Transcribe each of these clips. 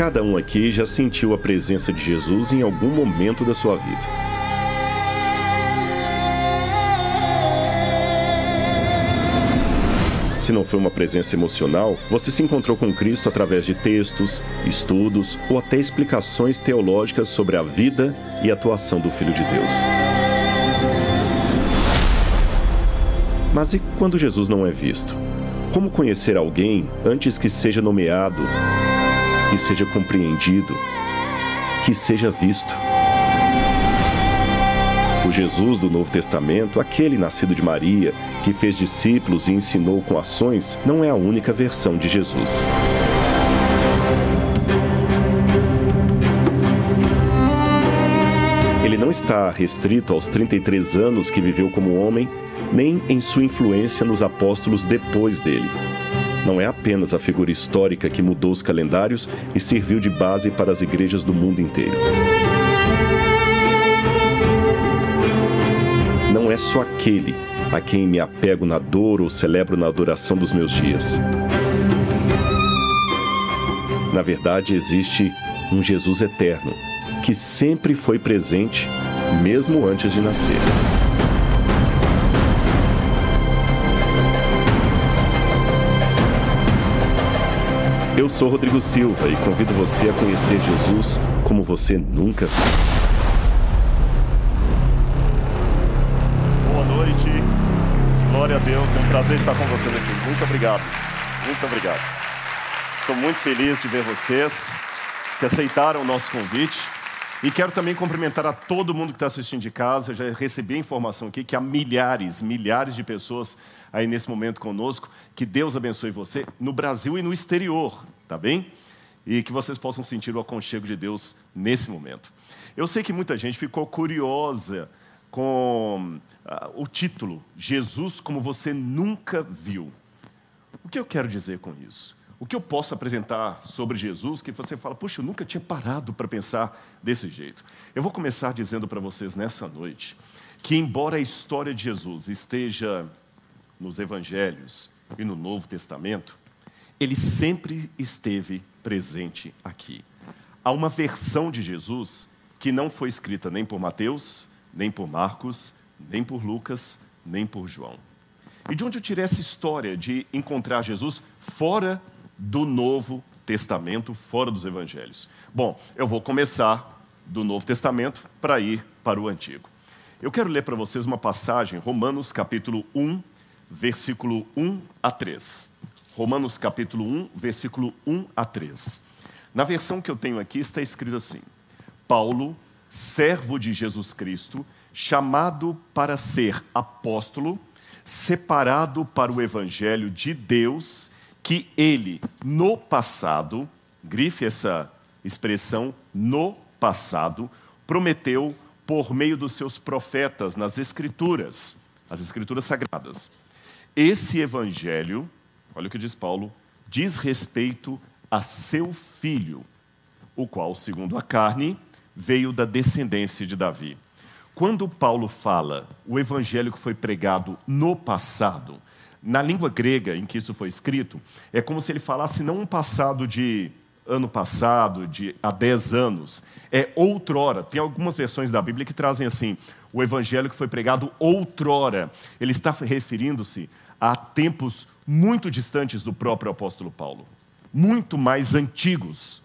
Cada um aqui já sentiu a presença de Jesus em algum momento da sua vida. Se não foi uma presença emocional, você se encontrou com Cristo através de textos, estudos ou até explicações teológicas sobre a vida e atuação do Filho de Deus. Mas e quando Jesus não é visto? Como conhecer alguém antes que seja nomeado, que seja compreendido, que seja visto? O Jesus do Novo Testamento, aquele nascido de Maria, que fez discípulos e ensinou com ações, não é a única versão de Jesus. Ele não está restrito aos 33 anos que viveu como homem, nem em sua influência nos apóstolos depois dele. Não é apenas a figura histórica que mudou os calendários e serviu de base para as igrejas do mundo inteiro. Não é só aquele a quem me apego na dor ou celebro na adoração dos meus dias. Na verdade, existe um Jesus eterno que sempre foi presente, mesmo antes de nascer. Eu sou Rodrigo Silva e convido você a conhecer Jesus como você nunca viu. Boa noite, glória a Deus, é um prazer estar com vocês aqui. Muito obrigado, muito obrigado. Estou muito feliz de ver vocês que aceitaram o nosso convite. E quero também cumprimentar a todo mundo que está assistindo de casa. Eu já recebi a informação aqui que há milhares, milhares de pessoas aí nesse momento conosco. Que Deus abençoe você no Brasil e no exterior, tá bem? E que vocês possam sentir o aconchego de Deus nesse momento. Eu sei que muita gente ficou curiosa com uh, o título Jesus como você nunca viu. O que eu quero dizer com isso? O que eu posso apresentar sobre Jesus que você fala, puxa, eu nunca tinha parado para pensar desse jeito? Eu vou começar dizendo para vocês nessa noite que, embora a história de Jesus esteja nos evangelhos e no Novo Testamento, ele sempre esteve presente aqui. Há uma versão de Jesus que não foi escrita nem por Mateus, nem por Marcos, nem por Lucas, nem por João. E de onde eu tirei essa história de encontrar Jesus fora do Novo Testamento, fora dos evangelhos? Bom, eu vou começar do Novo Testamento para ir para o Antigo. Eu quero ler para vocês uma passagem, Romanos capítulo 1, versículo 1 a 3. Romanos capítulo 1, versículo 1 a 3. Na versão que eu tenho aqui está escrito assim: Paulo, servo de Jesus Cristo, chamado para ser apóstolo, separado para o evangelho de Deus que ele, no passado, grife essa expressão, no passado, prometeu por meio dos seus profetas nas Escrituras, as Escrituras Sagradas. Esse evangelho, olha o que diz Paulo, diz respeito a seu filho, o qual, segundo a carne, veio da descendência de Davi. Quando Paulo fala o evangelho que foi pregado no passado, na língua grega em que isso foi escrito, é como se ele falasse não um passado de ano passado, de há 10 anos, é outrora. Tem algumas versões da Bíblia que trazem assim: o evangelho que foi pregado outrora. Ele está referindo-se a tempos muito distantes do próprio apóstolo Paulo, muito mais antigos.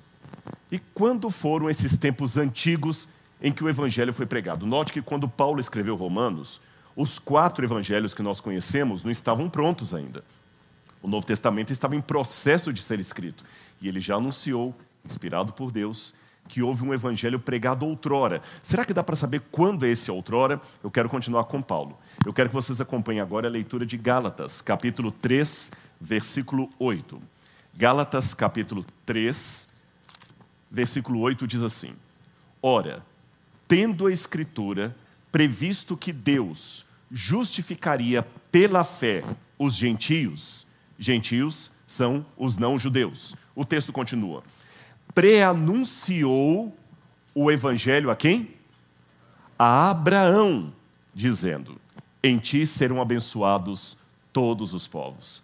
E quando foram esses tempos antigos em que o evangelho foi pregado? Note que quando Paulo escreveu Romanos, os quatro evangelhos que nós conhecemos não estavam prontos ainda. O Novo Testamento estava em processo de ser escrito. E ele já anunciou, inspirado por Deus, que houve um evangelho pregado outrora. Será que dá para saber quando é esse outrora? Eu quero continuar com Paulo. Eu quero que vocês acompanhem agora a leitura de Gálatas, capítulo 3, versículo 8. Gálatas, capítulo 3, versículo 8 diz assim: Ora, tendo a Escritura previsto que Deus justificaria pela fé os gentios, gentios são os não-judeus. O texto continua. Preanunciou o evangelho a quem? A Abraão, dizendo: Em ti serão abençoados todos os povos.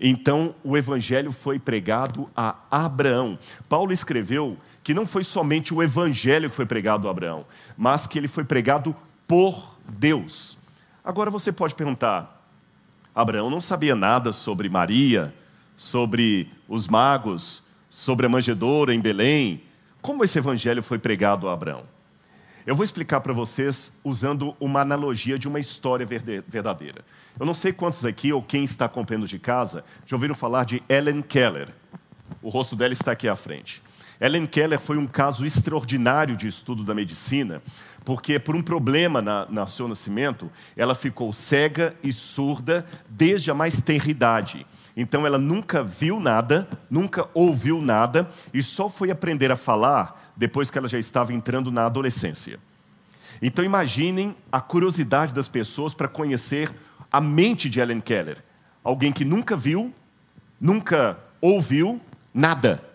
Então, o evangelho foi pregado a Abraão. Paulo escreveu que não foi somente o evangelho que foi pregado a Abraão, mas que ele foi pregado por Deus. Agora você pode perguntar: Abraão não sabia nada sobre Maria, sobre os magos, sobre a manjedoura em Belém. Como esse evangelho foi pregado a Abraão? Eu vou explicar para vocês usando uma analogia de uma história verdadeira. Eu não sei quantos aqui ou quem está acompanhando de casa já ouviram falar de Ellen Keller. O rosto dela está aqui à frente. Ellen Keller foi um caso extraordinário de estudo da medicina, porque por um problema na, no seu nascimento, ela ficou cega e surda desde a mais tenra idade. Então ela nunca viu nada, nunca ouviu nada e só foi aprender a falar depois que ela já estava entrando na adolescência. Então imaginem a curiosidade das pessoas para conhecer a mente de Ellen Keller. Alguém que nunca viu, nunca ouviu nada.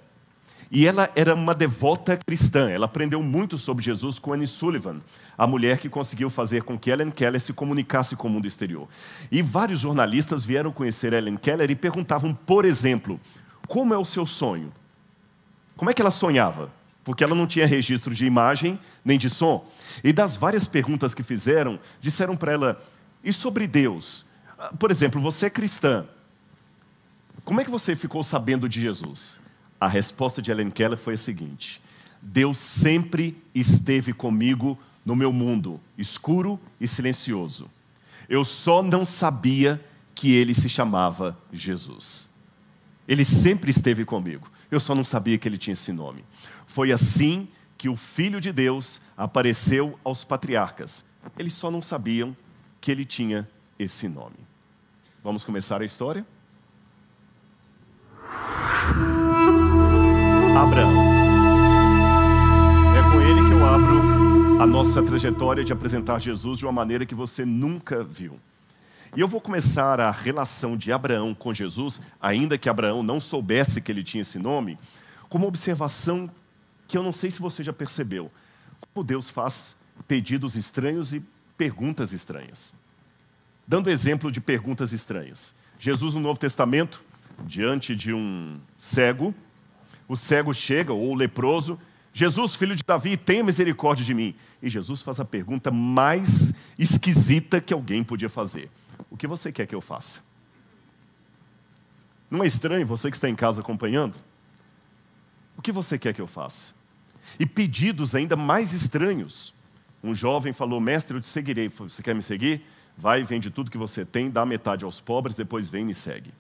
E ela era uma devota cristã. Ela aprendeu muito sobre Jesus com Annie Sullivan, a mulher que conseguiu fazer com que Ellen Keller se comunicasse com o mundo exterior. E vários jornalistas vieram conhecer Ellen Keller e perguntavam, por exemplo, como é o seu sonho? Como é que ela sonhava? Porque ela não tinha registro de imagem nem de som. E das várias perguntas que fizeram, disseram para ela: e sobre Deus? Ah, por exemplo, você é cristã. Como é que você ficou sabendo de Jesus? A resposta de Ellen Keller foi a seguinte: Deus sempre esteve comigo no meu mundo, escuro e silencioso. Eu só não sabia que ele se chamava Jesus. Ele sempre esteve comigo. Eu só não sabia que ele tinha esse nome. Foi assim que o Filho de Deus apareceu aos patriarcas. Eles só não sabiam que ele tinha esse nome. Vamos começar a história? Abraão. É com ele que eu abro a nossa trajetória de apresentar Jesus de uma maneira que você nunca viu. E eu vou começar a relação de Abraão com Jesus, ainda que Abraão não soubesse que ele tinha esse nome, com uma observação que eu não sei se você já percebeu. Como Deus faz pedidos estranhos e perguntas estranhas. Dando exemplo de perguntas estranhas. Jesus, no Novo Testamento, diante de um cego, o cego chega, ou o leproso, Jesus, filho de Davi, tenha misericórdia de mim. E Jesus faz a pergunta mais esquisita que alguém podia fazer: O que você quer que eu faça? Não é estranho você que está em casa acompanhando? O que você quer que eu faça? E pedidos ainda mais estranhos. Um jovem falou: Mestre, eu te seguirei. Você quer me seguir? Vai, vende tudo que você tem, dá metade aos pobres, depois vem e me segue.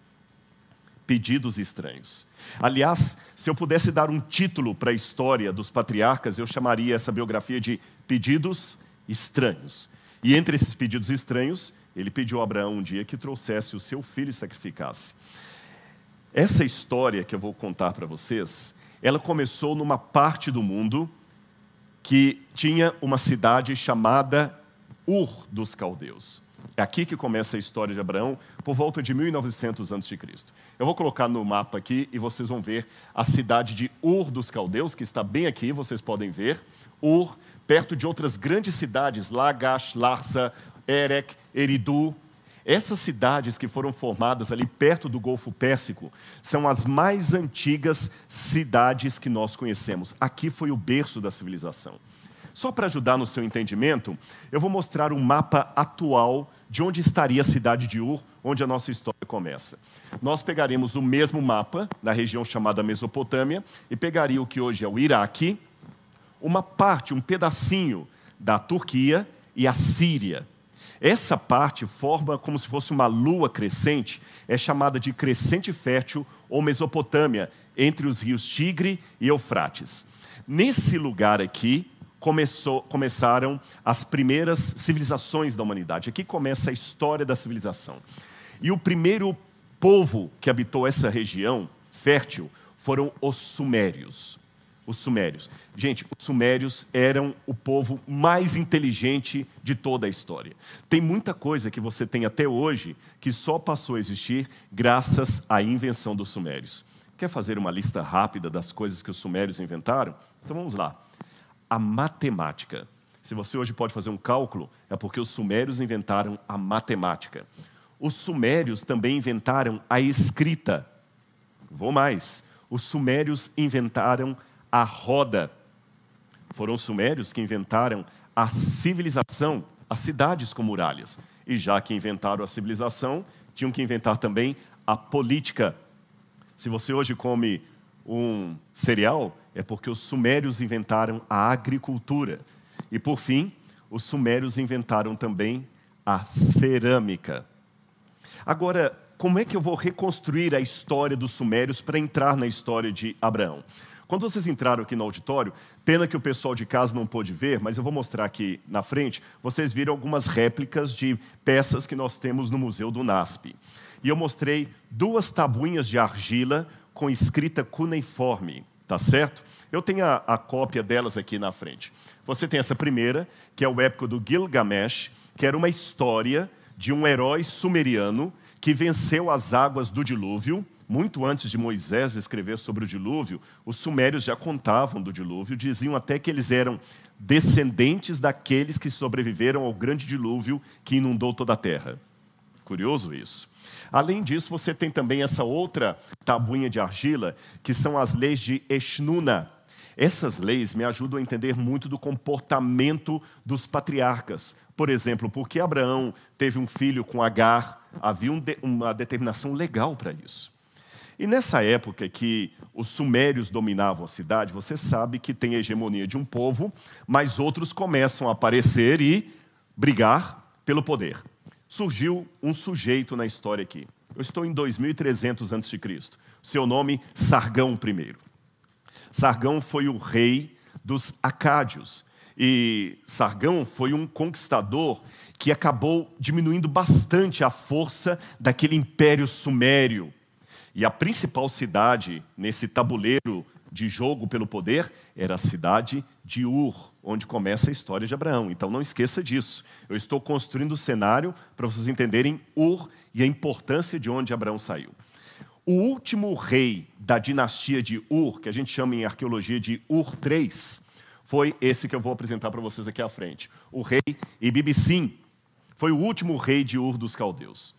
Pedidos estranhos. Aliás, se eu pudesse dar um título para a história dos patriarcas, eu chamaria essa biografia de Pedidos Estranhos. E entre esses pedidos estranhos, ele pediu a Abraão um dia que trouxesse o seu filho e sacrificasse. Essa história que eu vou contar para vocês, ela começou numa parte do mundo que tinha uma cidade chamada Ur dos Caldeus. É aqui que começa a história de Abraão, por volta de 1900 a.C. Eu vou colocar no mapa aqui e vocês vão ver a cidade de Ur dos Caldeus, que está bem aqui, vocês podem ver. Ur, perto de outras grandes cidades, Lagash, Larsa, Erech, Eridu. Essas cidades que foram formadas ali perto do Golfo Pérsico são as mais antigas cidades que nós conhecemos. Aqui foi o berço da civilização. Só para ajudar no seu entendimento, eu vou mostrar um mapa atual de onde estaria a cidade de Ur, onde a nossa história começa. Nós pegaremos o mesmo mapa, na região chamada Mesopotâmia, e pegaria o que hoje é o Iraque, uma parte, um pedacinho da Turquia e a Síria. Essa parte forma como se fosse uma lua crescente, é chamada de crescente fértil ou Mesopotâmia, entre os rios Tigre e Eufrates. Nesse lugar aqui, começou, começaram as primeiras civilizações da humanidade. Aqui começa a história da civilização. E o primeiro povo que habitou essa região fértil foram os sumérios. Os sumérios. Gente, os sumérios eram o povo mais inteligente de toda a história. Tem muita coisa que você tem até hoje que só passou a existir graças à invenção dos sumérios. Quer fazer uma lista rápida das coisas que os sumérios inventaram? Então vamos lá a matemática. Se você hoje pode fazer um cálculo, é porque os sumérios inventaram a matemática. os sumérios também inventaram a escrita. Vou mais, os sumérios inventaram a roda. Foram os sumérios que inventaram a civilização, as cidades com muralhas. E já que inventaram a civilização, tinham que inventar também a política. Se você hoje come um cereal, é porque os sumérios inventaram a agricultura. E por fim, os sumérios inventaram também a cerâmica. Agora, como é que eu vou reconstruir a história dos sumérios para entrar na história de Abraão? Quando vocês entraram aqui no auditório, pena que o pessoal de casa não pôde ver, mas eu vou mostrar aqui na frente, vocês viram algumas réplicas de peças que nós temos no Museu do NASP. E eu mostrei duas tabuinhas de argila com escrita cuneiforme, tá certo? Eu tenho a, a cópia delas aqui na frente. Você tem essa primeira, que é o épico do Gilgamesh, que era uma história de um herói sumeriano que venceu as águas do dilúvio. Muito antes de Moisés escrever sobre o dilúvio, os sumérios já contavam do dilúvio, diziam até que eles eram descendentes daqueles que sobreviveram ao grande dilúvio que inundou toda a terra. Curioso isso. Além disso, você tem também essa outra tabuinha de argila, que são as leis de Eshnuna. Essas leis me ajudam a entender muito do comportamento dos patriarcas. Por exemplo, porque Abraão teve um filho com Agar, havia uma determinação legal para isso. E nessa época que os sumérios dominavam a cidade, você sabe que tem a hegemonia de um povo, mas outros começam a aparecer e brigar pelo poder. Surgiu um sujeito na história aqui. Eu estou em 2300 a.C. Seu nome, Sargão I. Sargão foi o rei dos Acádios. E Sargão foi um conquistador que acabou diminuindo bastante a força daquele império sumério. E a principal cidade nesse tabuleiro de jogo pelo poder era a cidade de Ur, onde começa a história de Abraão. Então não esqueça disso. Eu estou construindo o cenário para vocês entenderem Ur e a importância de onde Abraão saiu. O último rei da dinastia de Ur, que a gente chama em arqueologia de Ur III, foi esse que eu vou apresentar para vocês aqui à frente. O rei Ibibissim foi o último rei de Ur dos caldeus.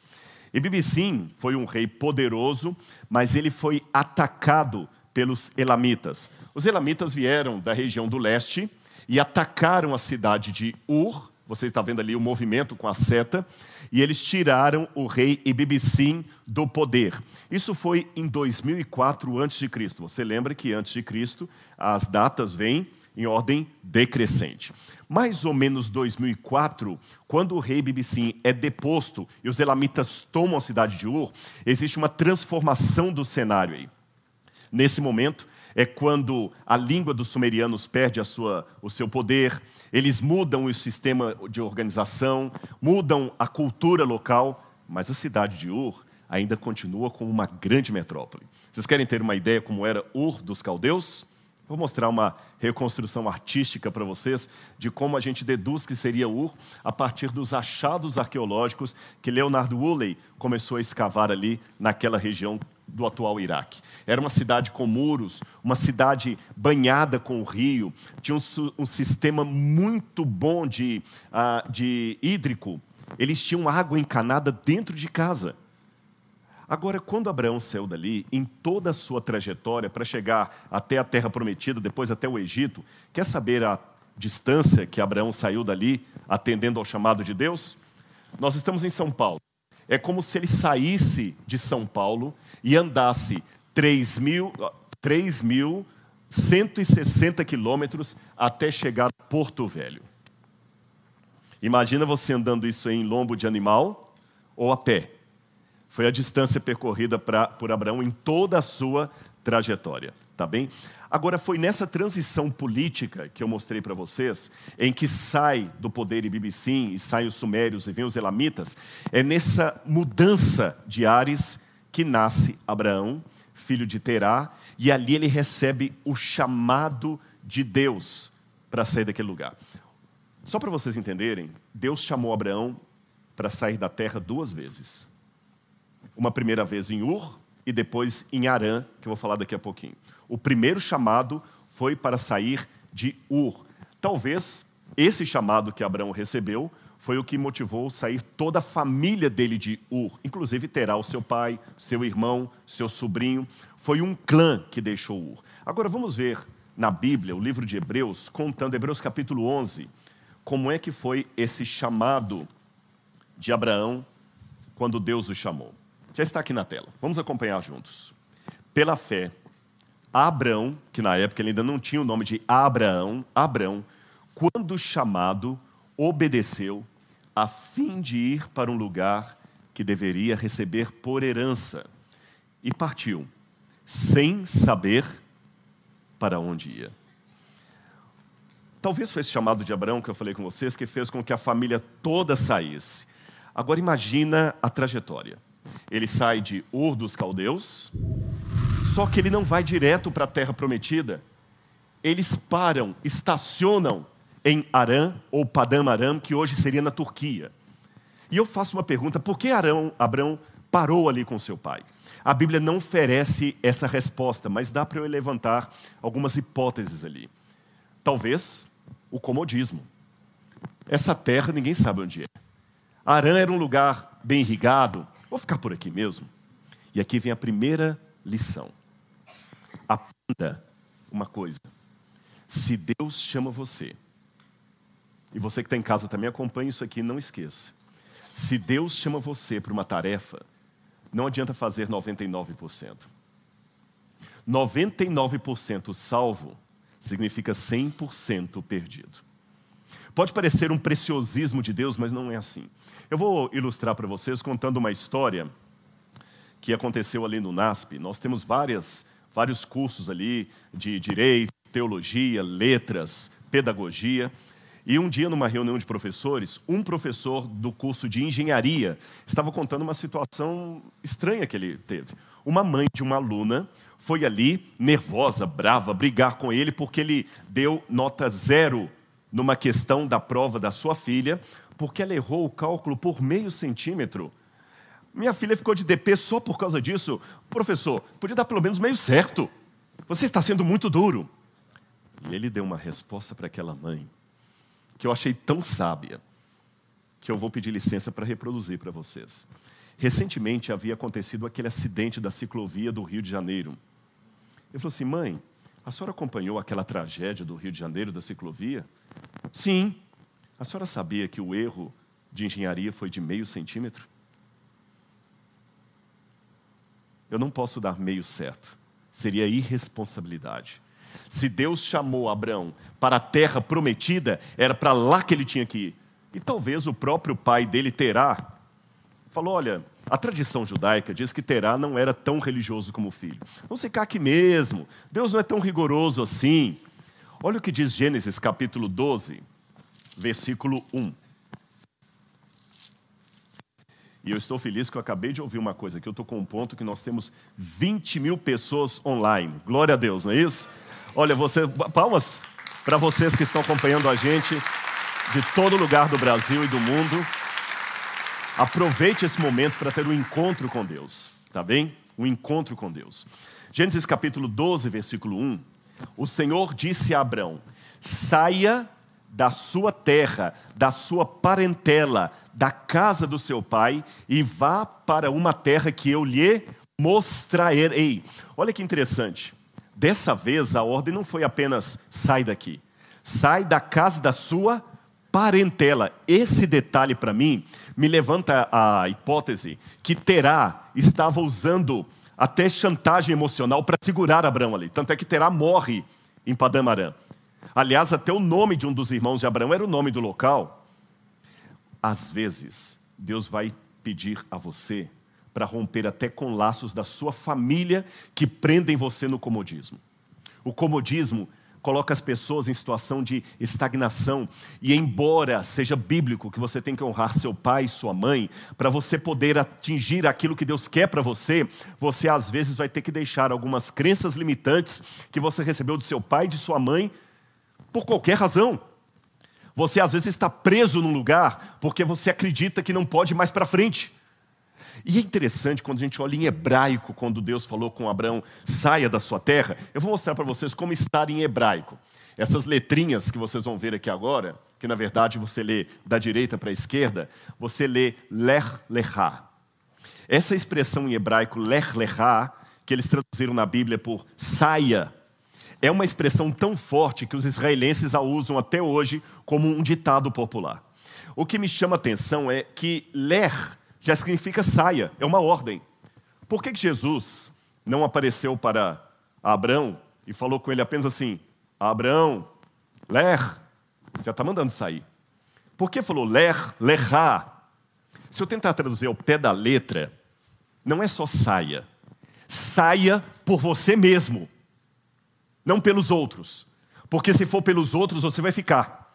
Ibibissim foi um rei poderoso, mas ele foi atacado pelos elamitas. Os elamitas vieram da região do leste e atacaram a cidade de Ur. Você está vendo ali o movimento com a seta e eles tiraram o rei Ibibissim do poder. Isso foi em 2004 a.C. Você lembra que antes de Cristo as datas vêm em ordem decrescente. Mais ou menos 2004, quando o rei Ibibissim é deposto e os elamitas tomam a cidade de Ur, existe uma transformação do cenário aí. Nesse momento é quando a língua dos sumerianos perde sua, o seu poder, eles mudam o sistema de organização, mudam a cultura local, mas a cidade de Ur ainda continua como uma grande metrópole. Vocês querem ter uma ideia como era Ur dos caldeus? Vou mostrar uma reconstrução artística para vocês de como a gente deduz que seria Ur a partir dos achados arqueológicos que Leonardo Woolley começou a escavar ali naquela região do atual Iraque. Era uma cidade com muros, uma cidade banhada com o rio, tinha um, um sistema muito bom de, uh, de hídrico. Eles tinham água encanada dentro de casa. Agora, quando Abraão saiu dali, em toda a sua trajetória para chegar até a terra prometida, depois até o Egito, quer saber a distância que Abraão saiu dali, atendendo ao chamado de Deus? Nós estamos em São Paulo. É como se ele saísse de São Paulo e andasse 3.160 quilômetros até chegar a Porto Velho. Imagina você andando isso em lombo de animal ou a pé. Foi a distância percorrida pra, por Abraão em toda a sua trajetória, tá bem? Agora foi nessa transição política que eu mostrei para vocês, em que sai do poder Ibibissim e saem os sumérios e vêm os elamitas, é nessa mudança de ares que nasce Abraão, filho de Terá, e ali ele recebe o chamado de Deus para sair daquele lugar. Só para vocês entenderem, Deus chamou Abraão para sair da terra duas vezes. Uma primeira vez em Ur e depois em Arã, que eu vou falar daqui a pouquinho. O primeiro chamado foi para sair de Ur. Talvez esse chamado que Abraão recebeu foi o que motivou sair toda a família dele de Ur, inclusive terá o seu pai, seu irmão, seu sobrinho. Foi um clã que deixou Ur. Agora vamos ver na Bíblia, o livro de Hebreus, contando, Hebreus capítulo 11, como é que foi esse chamado de Abraão quando Deus o chamou. Já está aqui na tela. Vamos acompanhar juntos. Pela fé, Abraão, que na época ele ainda não tinha o nome de Abraão, Abraão, quando chamado, obedeceu a fim de ir para um lugar que deveria receber por herança e partiu, sem saber para onde ia. Talvez foi esse chamado de Abraão que eu falei com vocês que fez com que a família toda saísse. Agora imagina a trajetória. Ele sai de Ur dos Caldeus, só que ele não vai direto para a terra prometida. Eles param, estacionam em Arã, ou Padam Aram, que hoje seria na Turquia. E eu faço uma pergunta: por que Arão, Abraão parou ali com seu pai? A Bíblia não oferece essa resposta, mas dá para eu levantar algumas hipóteses ali. Talvez o comodismo. Essa terra ninguém sabe onde é. Arã era um lugar bem irrigado. Vou ficar por aqui mesmo. E aqui vem a primeira lição. Aprenda uma coisa. Se Deus chama você, e você que está em casa também acompanhe isso aqui, não esqueça. Se Deus chama você para uma tarefa, não adianta fazer 99%. 99% salvo significa 100% perdido. Pode parecer um preciosismo de Deus, mas não é assim. Eu vou ilustrar para vocês contando uma história que aconteceu ali no NASP. Nós temos várias, vários cursos ali de direito, teologia, letras, pedagogia. E um dia, numa reunião de professores, um professor do curso de engenharia estava contando uma situação estranha que ele teve. Uma mãe de uma aluna foi ali, nervosa, brava, brigar com ele porque ele deu nota zero numa questão da prova da sua filha, porque ela errou o cálculo por meio centímetro. Minha filha ficou de DP só por causa disso. Professor, podia dar pelo menos meio certo. Você está sendo muito duro. E ele deu uma resposta para aquela mãe que eu achei tão sábia que eu vou pedir licença para reproduzir para vocês. Recentemente havia acontecido aquele acidente da ciclovia do Rio de Janeiro. Ele falou assim: mãe, a senhora acompanhou aquela tragédia do Rio de Janeiro da ciclovia? Sim. A senhora sabia que o erro de engenharia foi de meio centímetro? Eu não posso dar meio certo. Seria irresponsabilidade. Se Deus chamou Abraão para a terra prometida, era para lá que ele tinha que ir. E talvez o próprio pai dele, Terá, falou: Olha, a tradição judaica diz que Terá não era tão religioso como o filho. Vamos ficar aqui mesmo. Deus não é tão rigoroso assim. Olha o que diz Gênesis capítulo 12, versículo 1. E eu estou feliz que eu acabei de ouvir uma coisa, que eu estou com um ponto que nós temos 20 mil pessoas online. Glória a Deus, não é isso? Olha, você, palmas para vocês que estão acompanhando a gente de todo lugar do Brasil e do mundo. Aproveite esse momento para ter um encontro com Deus, tá bem? Um encontro com Deus. Gênesis capítulo 12, versículo 1. O Senhor disse a Abraão: saia da sua terra, da sua parentela, da casa do seu pai e vá para uma terra que eu lhe mostrarei. Olha que interessante. Dessa vez a ordem não foi apenas sai daqui, sai da casa da sua parentela. Esse detalhe para mim me levanta a hipótese que Terá estava usando até chantagem emocional para segurar Abraão ali. Tanto é que Terá morre em Padamarã. Aliás, até o nome de um dos irmãos de Abraão era o nome do local. Às vezes, Deus vai pedir a você para romper até com laços da sua família que prendem você no comodismo. O comodismo coloca as pessoas em situação de estagnação, e embora seja bíblico que você tem que honrar seu pai e sua mãe, para você poder atingir aquilo que Deus quer para você, você às vezes vai ter que deixar algumas crenças limitantes que você recebeu do seu pai e de sua mãe por qualquer razão. Você às vezes está preso num lugar porque você acredita que não pode mais para frente. E é interessante quando a gente olha em hebraico, quando Deus falou com Abraão, saia da sua terra. Eu vou mostrar para vocês como estar em hebraico. Essas letrinhas que vocês vão ver aqui agora, que na verdade você lê da direita para a esquerda, você lê ler lechá. Essa expressão em hebraico ler lechá, que eles traduziram na Bíblia por saia, é uma expressão tão forte que os israelenses a usam até hoje como um ditado popular. O que me chama a atenção é que ler já significa saia, é uma ordem. Por que Jesus não apareceu para Abraão e falou com ele apenas assim: Abraão, ler, já está mandando sair. Por que falou ler, lerá? Se eu tentar traduzir ao pé da letra, não é só saia. Saia por você mesmo, não pelos outros. Porque se for pelos outros, você vai ficar.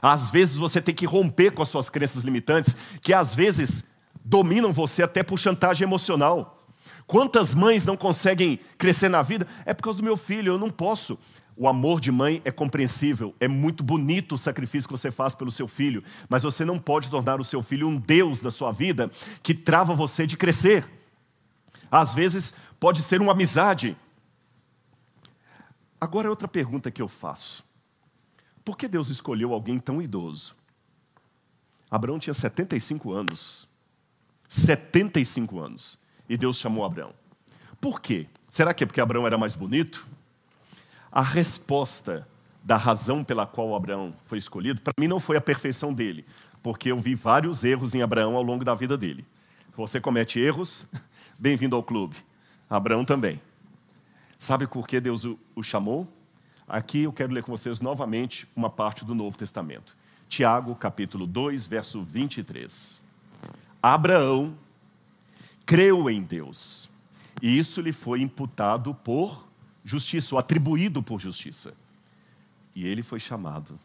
Às vezes você tem que romper com as suas crenças limitantes, que às vezes dominam você até por chantagem emocional. Quantas mães não conseguem crescer na vida? É por causa do meu filho, eu não posso. O amor de mãe é compreensível, é muito bonito o sacrifício que você faz pelo seu filho, mas você não pode tornar o seu filho um Deus da sua vida que trava você de crescer. Às vezes pode ser uma amizade. Agora, outra pergunta que eu faço: por que Deus escolheu alguém tão idoso? Abraão tinha 75 anos. 75 anos. E Deus chamou Abraão. Por quê? Será que é porque Abraão era mais bonito? A resposta da razão pela qual Abraão foi escolhido, para mim não foi a perfeição dele, porque eu vi vários erros em Abraão ao longo da vida dele. Você comete erros, bem-vindo ao clube. Abraão também. Sabe por que Deus o, chamou? Aqui eu quero ler com vocês novamente uma parte do Novo Testamento. Tiago, capítulo 2, verso 23. Abraão creu em Deus, e isso lhe foi imputado por justiça, ou atribuído por justiça. E ele foi chamado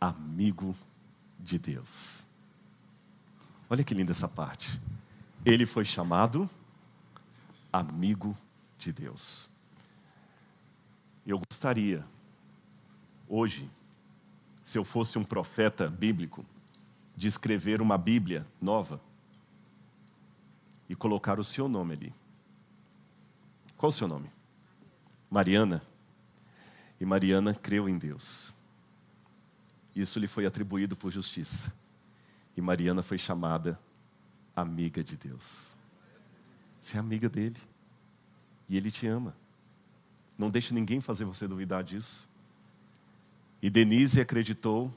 amigo de Deus. Olha que linda essa parte. Ele foi chamado amigo de Deus. Eu gostaria, hoje, se eu fosse um profeta bíblico, de escrever uma Bíblia nova e colocar o seu nome ali. Qual o seu nome? Mariana. E Mariana creu em Deus. Isso lhe foi atribuído por justiça. E Mariana foi chamada amiga de Deus. Você é amiga dele. E ele te ama. Não deixe ninguém fazer você duvidar disso. E Denise acreditou,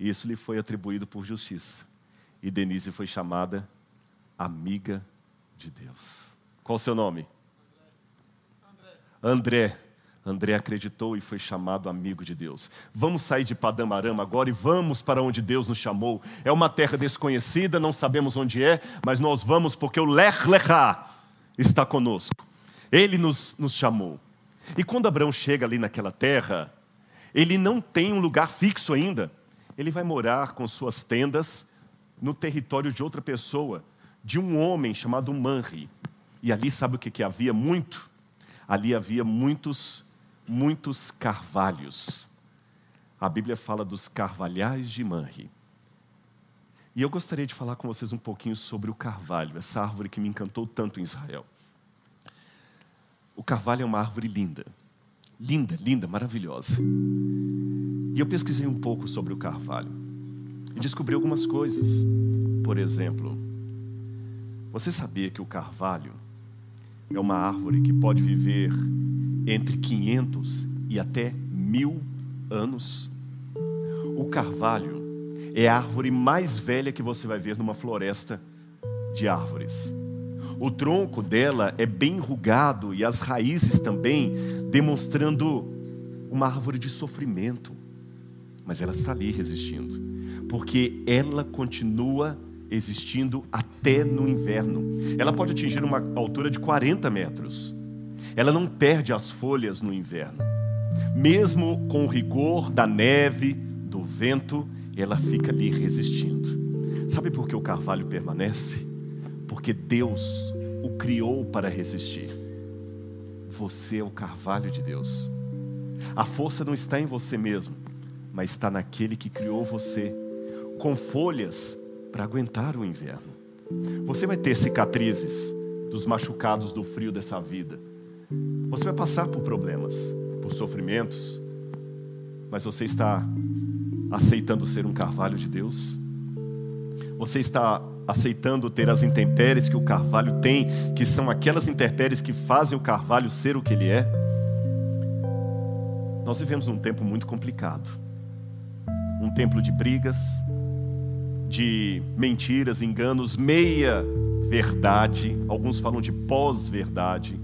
e isso lhe foi atribuído por justiça. E Denise foi chamada amiga de Deus. Qual o seu nome? André. André acreditou e foi chamado amigo de Deus. Vamos sair de Padamarama agora e vamos para onde Deus nos chamou. É uma terra desconhecida, não sabemos onde é, mas nós vamos porque o Lech Lechá está conosco. Ele nos, nos chamou. E quando Abraão chega ali naquela terra, ele não tem um lugar fixo ainda. Ele vai morar com suas tendas no território de outra pessoa, de um homem chamado Manri. E ali sabe o que, que havia muito? ali havia muitos, muitos carvalhos. A Bíblia fala dos carvalhais de Manri. E eu gostaria de falar com vocês um pouquinho sobre o carvalho, essa árvore que me encantou tanto em Israel. O carvalho é uma árvore linda, linda, linda, maravilhosa. E eu pesquisei um pouco sobre o carvalho e descobri algumas coisas. Por exemplo, você sabia que o carvalho é uma árvore que pode viver entre 500 e até mil anos. O carvalho é a árvore mais velha que você vai ver numa floresta de árvores. O tronco dela é bem enrugado e as raízes também, demonstrando uma árvore de sofrimento. Mas ela está ali resistindo, porque ela continua existindo até no inverno. Ela pode atingir uma altura de 40 metros. Ela não perde as folhas no inverno. Mesmo com o rigor da neve, do vento, ela fica ali resistindo. Sabe por que o carvalho permanece? Porque Deus o criou para resistir. Você é o carvalho de Deus. A força não está em você mesmo, mas está naquele que criou você, com folhas para aguentar o inverno. Você vai ter cicatrizes dos machucados do frio dessa vida. Você vai passar por problemas, por sofrimentos. mas você está aceitando ser um carvalho de Deus? Você está aceitando ter as intempéries que o carvalho tem, que são aquelas intempéries que fazem o carvalho ser o que ele é? Nós vivemos num tempo muito complicado. Um tempo de brigas, de mentiras, enganos, meia verdade, alguns falam de pós-verdade.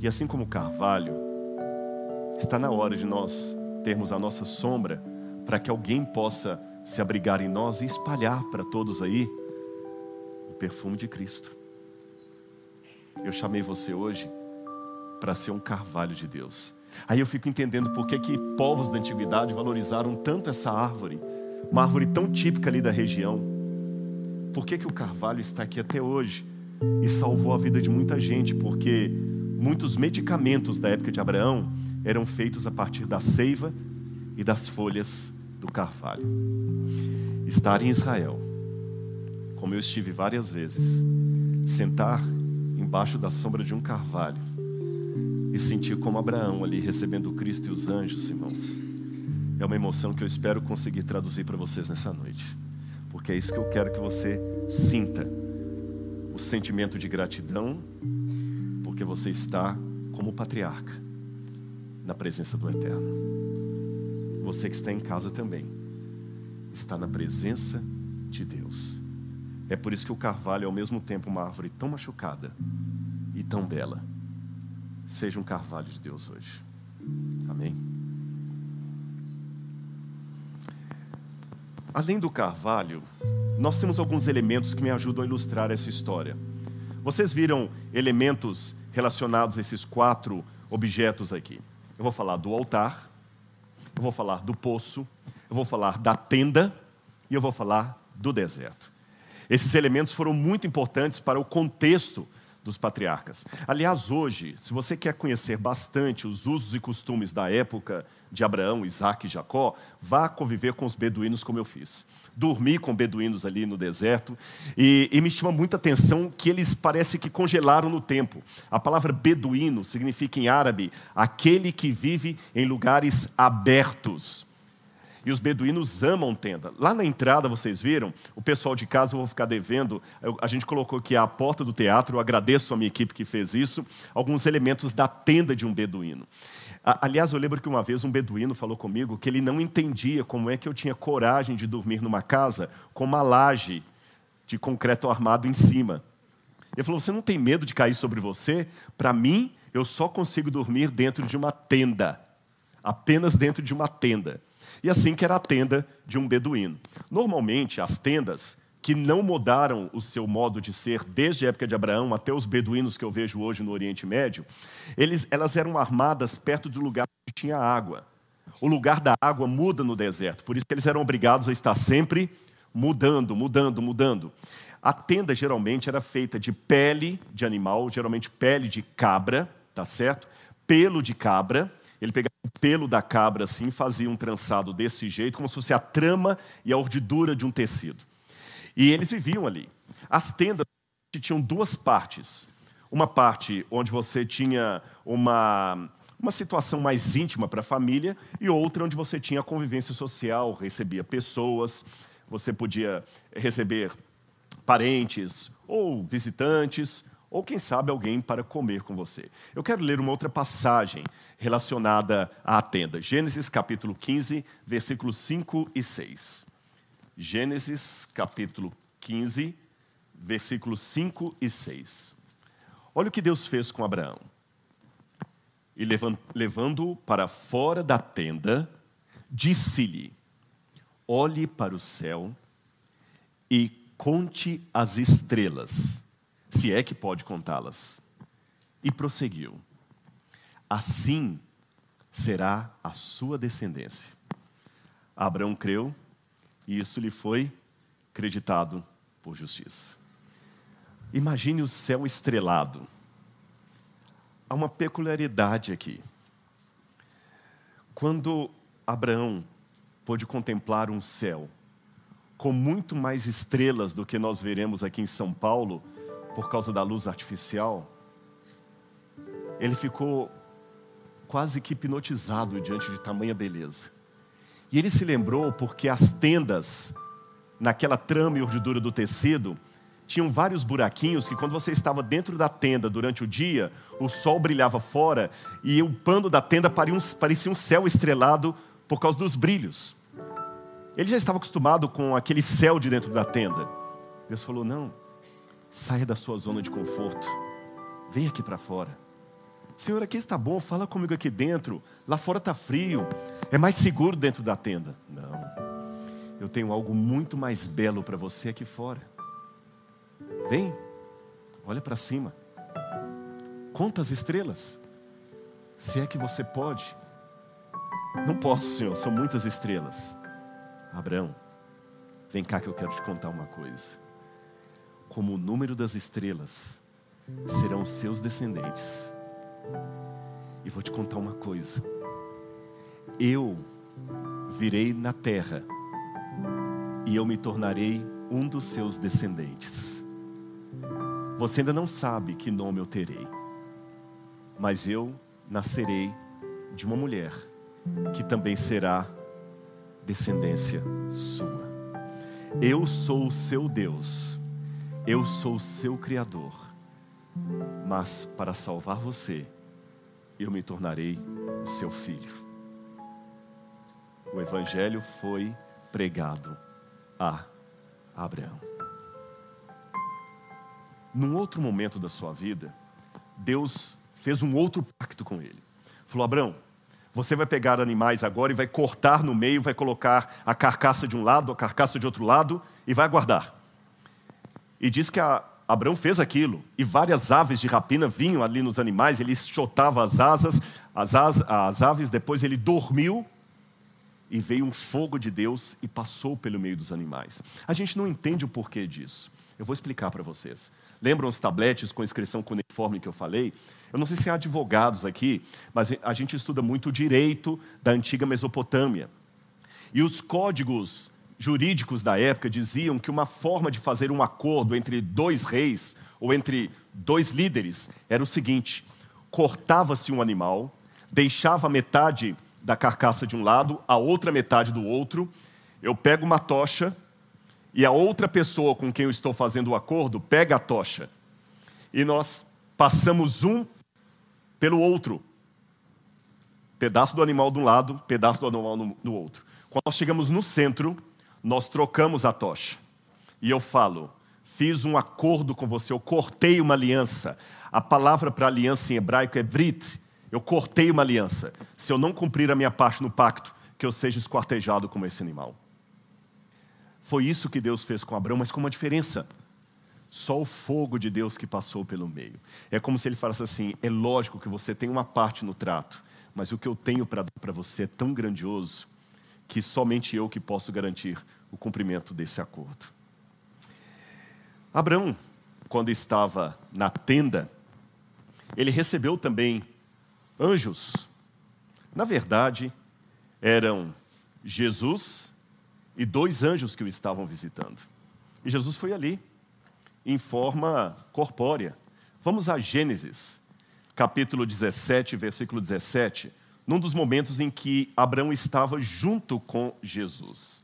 E assim como o carvalho, está na hora de nós termos a nossa sombra para que alguém possa se abrigar em nós e espalhar para todos aí perfume de Cristo. Eu chamei você hoje para ser um carvalho de Deus. Aí eu fico entendendo por que, que povos da antiguidade valorizaram tanto essa árvore, uma árvore tão típica ali da região. Por que, que o carvalho está aqui até hoje e salvou a vida de muita gente? Porque muitos medicamentos da época de Abraão eram feitos a partir da seiva e das folhas do carvalho. Estar em Israel, como eu estive várias vezes, sentar embaixo da sombra de um carvalho e sentir como Abraão ali recebendo Cristo e os anjos, irmãos, é uma emoção que eu espero conseguir traduzir para vocês nessa noite, porque é isso que eu quero que você sinta: o sentimento de gratidão, porque você está como patriarca na presença do Eterno. Você que está em casa também está na presença de Deus. É por isso que o carvalho é ao mesmo tempo uma árvore tão machucada e tão bela. Seja um carvalho de Deus hoje. Amém. Além do carvalho, nós temos alguns elementos que me ajudam a ilustrar essa história. Vocês viram elementos relacionados a esses quatro objetos aqui. Eu vou falar do altar, eu vou falar do poço, eu vou falar da tenda e eu vou falar do deserto. Esses elementos foram muito importantes para o contexto dos patriarcas. Aliás, hoje, se você quer conhecer bastante os usos e costumes da época de Abraão, Isaac e Jacó, vá conviver com os beduínos como eu fiz dormi com beduínos ali no deserto, e, e, me chama muita atenção que eles parece que congelaram no tempo. A palavra beduíno significa em árabe aquele que vive em lugares abertos. E os beduínos amam tenda. Lá na entrada, vocês viram, o pessoal de casa, eu vou ficar devendo, a gente colocou aqui a porta do teatro, eu agradeço a minha equipe que fez isso, alguns elementos da tenda de um beduíno. Aliás, eu lembro que uma vez um beduíno falou comigo que ele não entendia como é que eu tinha coragem de dormir numa casa com uma laje de concreto armado em cima. Ele falou: Você não tem medo de cair sobre você? Para mim, eu só consigo dormir dentro de uma tenda. Apenas dentro de uma tenda. E assim que era a tenda de um beduíno. Normalmente, as tendas que não mudaram o seu modo de ser desde a época de Abraão até os beduínos que eu vejo hoje no Oriente Médio, eles, elas eram armadas perto do lugar que tinha água. O lugar da água muda no deserto, por isso que eles eram obrigados a estar sempre mudando, mudando, mudando. A tenda geralmente era feita de pele de animal, geralmente pele de cabra, tá certo? Pelo de cabra. Ele pegava o pelo da cabra assim, fazia um trançado desse jeito, como se fosse a trama e a urdidura de um tecido. E eles viviam ali. As tendas tinham duas partes. Uma parte onde você tinha uma, uma situação mais íntima para a família e outra onde você tinha convivência social, recebia pessoas, você podia receber parentes ou visitantes, ou quem sabe alguém para comer com você. Eu quero ler uma outra passagem relacionada à tenda. Gênesis capítulo 15, versículos 5 e 6. Gênesis capítulo 15, versículos 5 e 6. Olha o que Deus fez com Abraão. E levando-o para fora da tenda, disse-lhe: Olhe para o céu e conte as estrelas, se é que pode contá-las. E prosseguiu: Assim será a sua descendência. Abraão creu e isso lhe foi creditado por justiça. Imagine o céu estrelado. Há uma peculiaridade aqui. Quando Abraão pôde contemplar um céu com muito mais estrelas do que nós veremos aqui em São Paulo, por causa da luz artificial, ele ficou quase que hipnotizado diante de tamanha beleza. E ele se lembrou porque as tendas, naquela trama e urdidura do tecido, tinham vários buraquinhos que quando você estava dentro da tenda durante o dia, o sol brilhava fora e o pano da tenda parecia um céu estrelado por causa dos brilhos. Ele já estava acostumado com aquele céu de dentro da tenda. Deus falou: Não, saia da sua zona de conforto, venha aqui para fora. Senhor, aqui está bom, fala comigo aqui dentro. Lá fora está frio, é mais seguro dentro da tenda. Não, eu tenho algo muito mais belo para você aqui fora. Vem, olha para cima, conta as estrelas, se é que você pode. Não posso, Senhor, são muitas estrelas. Abraão, vem cá que eu quero te contar uma coisa. Como o número das estrelas serão seus descendentes e vou te contar uma coisa. Eu virei na terra e eu me tornarei um dos seus descendentes. Você ainda não sabe que nome eu terei, mas eu nascerei de uma mulher que também será descendência sua. Eu sou o seu Deus, eu sou o seu Criador, mas para salvar você, eu me tornarei o seu filho. O Evangelho foi pregado a Abraão. Num outro momento da sua vida, Deus fez um outro pacto com ele. Falou: Abraão, você vai pegar animais agora e vai cortar no meio, vai colocar a carcaça de um lado, a carcaça de outro lado e vai guardar. E diz que a, Abraão fez aquilo, e várias aves de rapina vinham ali nos animais, ele chotava as asas, as, as, as aves, depois ele dormiu, e veio um fogo de Deus e passou pelo meio dos animais. A gente não entende o porquê disso. Eu vou explicar para vocês. Lembram os tabletes com inscrição cuneiforme que eu falei? Eu não sei se há advogados aqui, mas a gente estuda muito o direito da antiga Mesopotâmia. E os códigos jurídicos da época diziam que uma forma de fazer um acordo entre dois reis ou entre dois líderes era o seguinte: cortava-se um animal, deixava metade da carcaça de um lado, a outra metade do outro. Eu pego uma tocha e a outra pessoa com quem eu estou fazendo o acordo pega a tocha. E nós passamos um pelo outro. Pedaço do animal de um lado, pedaço do animal do outro. Quando nós chegamos no centro, nós trocamos a tocha. E eu falo, fiz um acordo com você, eu cortei uma aliança. A palavra para aliança em hebraico é brit. Eu cortei uma aliança. Se eu não cumprir a minha parte no pacto, que eu seja esquartejado como esse animal. Foi isso que Deus fez com Abraão, mas com uma diferença. Só o fogo de Deus que passou pelo meio. É como se ele falasse assim: é lógico que você tem uma parte no trato, mas o que eu tenho para dar para você é tão grandioso que somente eu que posso garantir o cumprimento desse acordo. Abraão, quando estava na tenda, ele recebeu também anjos. Na verdade, eram Jesus e dois anjos que o estavam visitando. E Jesus foi ali, em forma corpórea. Vamos a Gênesis, capítulo 17, versículo 17 num dos momentos em que Abraão estava junto com Jesus.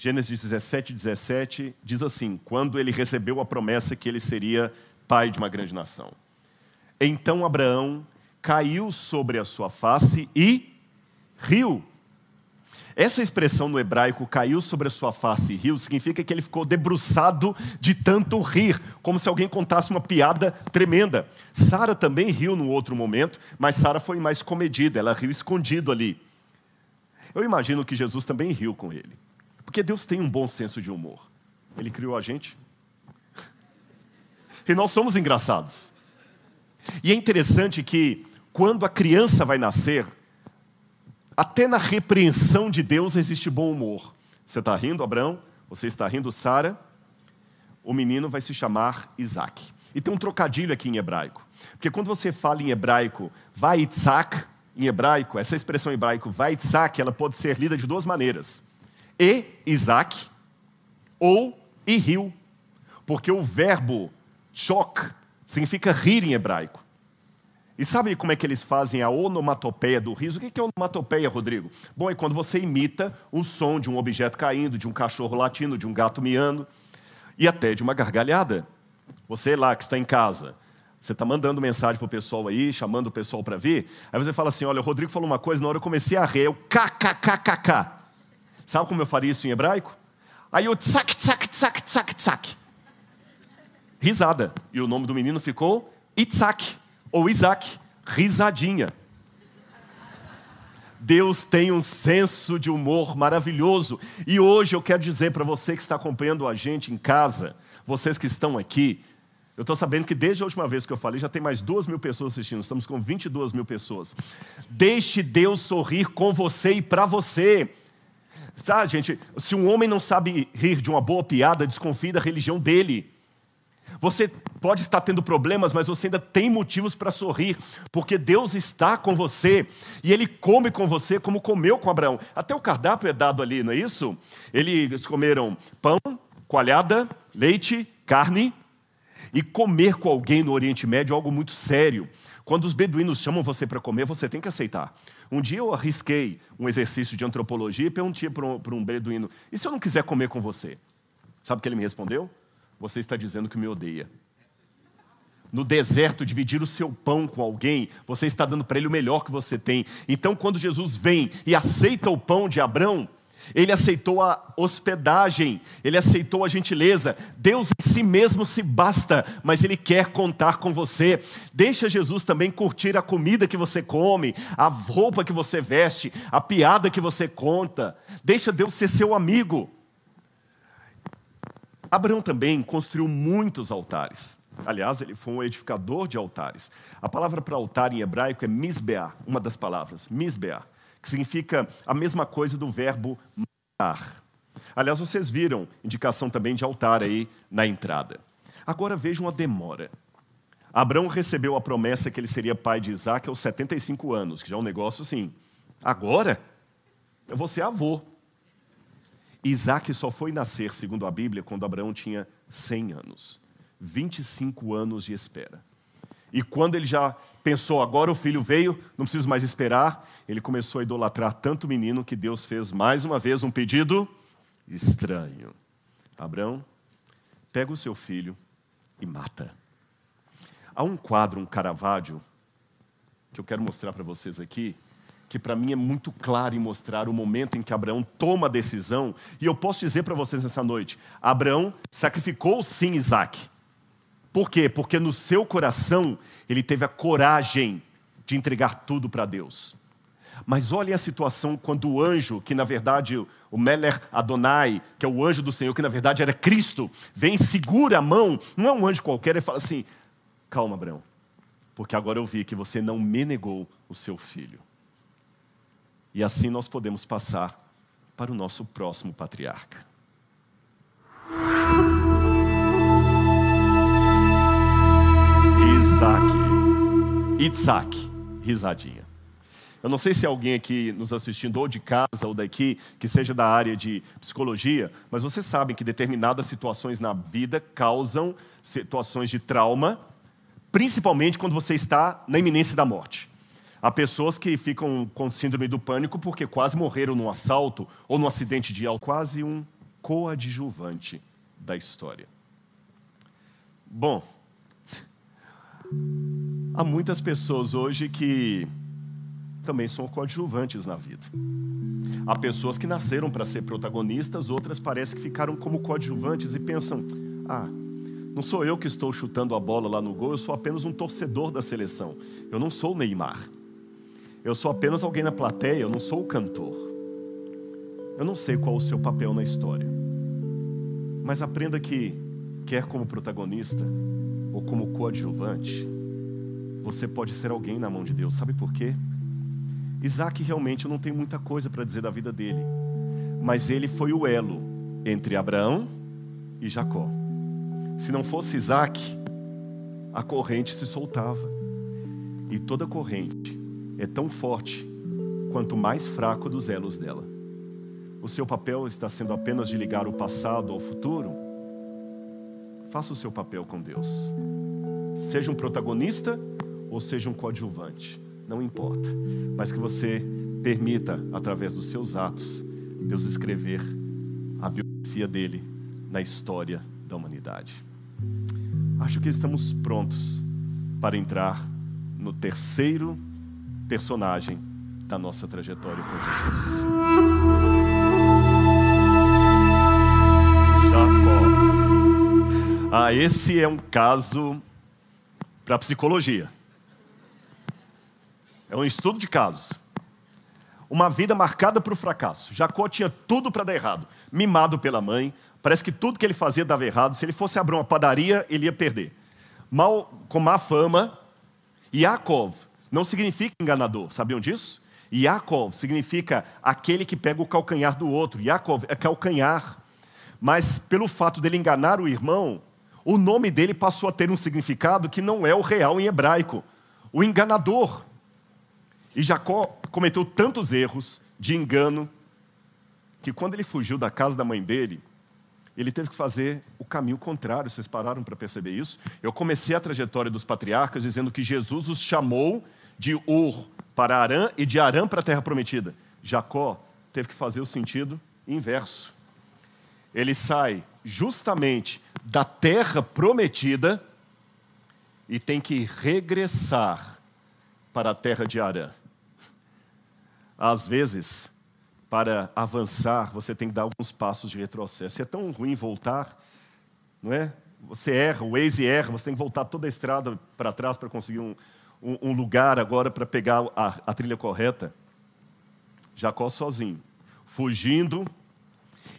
Gênesis 17, 17 diz assim: quando ele recebeu a promessa que ele seria pai de uma grande nação. Então Abraão caiu sobre a sua face e riu. Essa expressão no hebraico, caiu sobre a sua face e riu, significa que ele ficou debruçado de tanto rir, como se alguém contasse uma piada tremenda. Sara também riu num outro momento, mas Sara foi mais comedida, ela riu escondido ali. Eu imagino que Jesus também riu com ele, porque Deus tem um bom senso de humor. Ele criou a gente. E nós somos engraçados. E é interessante que, quando a criança vai nascer, até na repreensão de Deus existe bom humor. Você está rindo, Abraão? Você está rindo, Sara? O menino vai se chamar Isaac. E tem um trocadilho aqui em hebraico. Porque quando você fala em hebraico, vai Isaac, em hebraico, essa expressão em hebraico, vai Isaac, ela pode ser lida de duas maneiras. E Isaac, ou e riu. Porque o verbo chok significa rir em hebraico. E sabe como é que eles fazem a onomatopeia do riso? O que é onomatopeia, Rodrigo? Bom, é quando você imita o som de um objeto caindo, de um cachorro latindo, de um gato miando e até de uma gargalhada. Você lá que está em casa, você está mandando mensagem para o pessoal aí, chamando o pessoal para vir, aí você fala assim: olha, o Rodrigo falou uma coisa, na hora eu comecei a rir, eu kkkk. Sabe como eu faria isso em hebraico? Aí eu tsak, tsak, tsak, tsak, tsak. Risada. E o nome do menino ficou Itzak ou Isaac, risadinha. Deus tem um senso de humor maravilhoso. E hoje eu quero dizer para você que está acompanhando a gente em casa, vocês que estão aqui, eu estou sabendo que desde a última vez que eu falei, já tem mais duas mil pessoas assistindo, estamos com 22 mil pessoas. Deixe Deus sorrir com você e para você. Sabe, gente, se um homem não sabe rir de uma boa piada, desconfie da religião dele. Você pode estar tendo problemas, mas você ainda tem motivos para sorrir, porque Deus está com você e Ele come com você como comeu com Abraão. Até o cardápio é dado ali, não é isso? Eles comeram pão, coalhada, leite, carne. E comer com alguém no Oriente Médio é algo muito sério. Quando os beduínos chamam você para comer, você tem que aceitar. Um dia eu arrisquei um exercício de antropologia e perguntei para um, para um beduíno: e se eu não quiser comer com você? Sabe o que ele me respondeu? Você está dizendo que me odeia. No deserto, dividir o seu pão com alguém, você está dando para ele o melhor que você tem. Então, quando Jesus vem e aceita o pão de Abraão, ele aceitou a hospedagem, ele aceitou a gentileza. Deus em si mesmo se basta, mas ele quer contar com você. Deixa Jesus também curtir a comida que você come, a roupa que você veste, a piada que você conta. Deixa Deus ser seu amigo. Abraão também construiu muitos altares. Aliás, ele foi um edificador de altares. A palavra para altar em hebraico é misbeah, uma das palavras, misbeah, que significa a mesma coisa do verbo matar. Aliás, vocês viram indicação também de altar aí na entrada. Agora vejam a demora. Abraão recebeu a promessa que ele seria pai de Isaac aos 75 anos, que já é um negócio assim. Agora? Eu vou ser avô. Isaac só foi nascer, segundo a Bíblia, quando Abraão tinha 100 anos. 25 anos de espera. E quando ele já pensou, agora o filho veio, não preciso mais esperar, ele começou a idolatrar tanto o menino que Deus fez mais uma vez um pedido estranho. Abraão, pega o seu filho e mata. Há um quadro, um Caravaggio, que eu quero mostrar para vocês aqui, que para mim é muito claro em mostrar o momento em que Abraão toma a decisão. E eu posso dizer para vocês nessa noite: Abraão sacrificou sim Isaac. Por quê? Porque no seu coração ele teve a coragem de entregar tudo para Deus. Mas olhem a situação quando o anjo, que na verdade o Meler Adonai, que é o anjo do Senhor, que na verdade era Cristo, vem, segura a mão, não é um anjo qualquer, ele fala assim: calma, Abraão, porque agora eu vi que você não me negou o seu filho. E assim nós podemos passar para o nosso próximo patriarca. Isaac. Isaac. Risadinha. Eu não sei se alguém aqui nos assistindo, ou de casa ou daqui, que seja da área de psicologia, mas vocês sabem que determinadas situações na vida causam situações de trauma, principalmente quando você está na iminência da morte. Há pessoas que ficam com síndrome do pânico porque quase morreram num assalto ou num acidente de auto, quase um coadjuvante da história. Bom, há muitas pessoas hoje que também são coadjuvantes na vida. Há pessoas que nasceram para ser protagonistas, outras parecem que ficaram como coadjuvantes e pensam: ah, não sou eu que estou chutando a bola lá no gol, eu sou apenas um torcedor da seleção. Eu não sou o Neymar. Eu sou apenas alguém na plateia, eu não sou o cantor. Eu não sei qual o seu papel na história. Mas aprenda que, quer como protagonista ou como coadjuvante, você pode ser alguém na mão de Deus. Sabe por quê? Isaac realmente não tem muita coisa para dizer da vida dele, mas ele foi o elo entre Abraão e Jacó. Se não fosse Isaac, a corrente se soltava. E toda corrente é tão forte quanto mais fraco dos elos dela. O seu papel está sendo apenas de ligar o passado ao futuro? Faça o seu papel com Deus. Seja um protagonista ou seja um coadjuvante, não importa, mas que você permita, através dos seus atos, Deus escrever a biografia dele na história da humanidade. Acho que estamos prontos para entrar no terceiro personagem da nossa trajetória com Jesus. Jacó. Ah, esse é um caso para psicologia. É um estudo de casos. Uma vida marcada o fracasso. Jacó tinha tudo para dar errado. Mimado pela mãe, parece que tudo que ele fazia dava errado. Se ele fosse abrir uma padaria, ele ia perder. Mal, com má fama. Yaakov não significa enganador, sabiam disso? Yaakov significa aquele que pega o calcanhar do outro. Yaakov é calcanhar. Mas pelo fato dele enganar o irmão, o nome dele passou a ter um significado que não é o real em hebraico, o enganador. E Jacó cometeu tantos erros de engano que quando ele fugiu da casa da mãe dele, ele teve que fazer o caminho contrário. Vocês pararam para perceber isso? Eu comecei a trajetória dos patriarcas dizendo que Jesus os chamou de Ur para Arã e de Arã para a terra prometida. Jacó teve que fazer o sentido inverso. Ele sai justamente da terra prometida e tem que regressar para a terra de Arã. Às vezes, para avançar, você tem que dar alguns passos de retrocesso. É tão ruim voltar, não é? Você erra, o Waze erra, você tem que voltar toda a estrada para trás para conseguir um, um, um, lugar agora para pegar a, a trilha correta. Jacó sozinho, fugindo,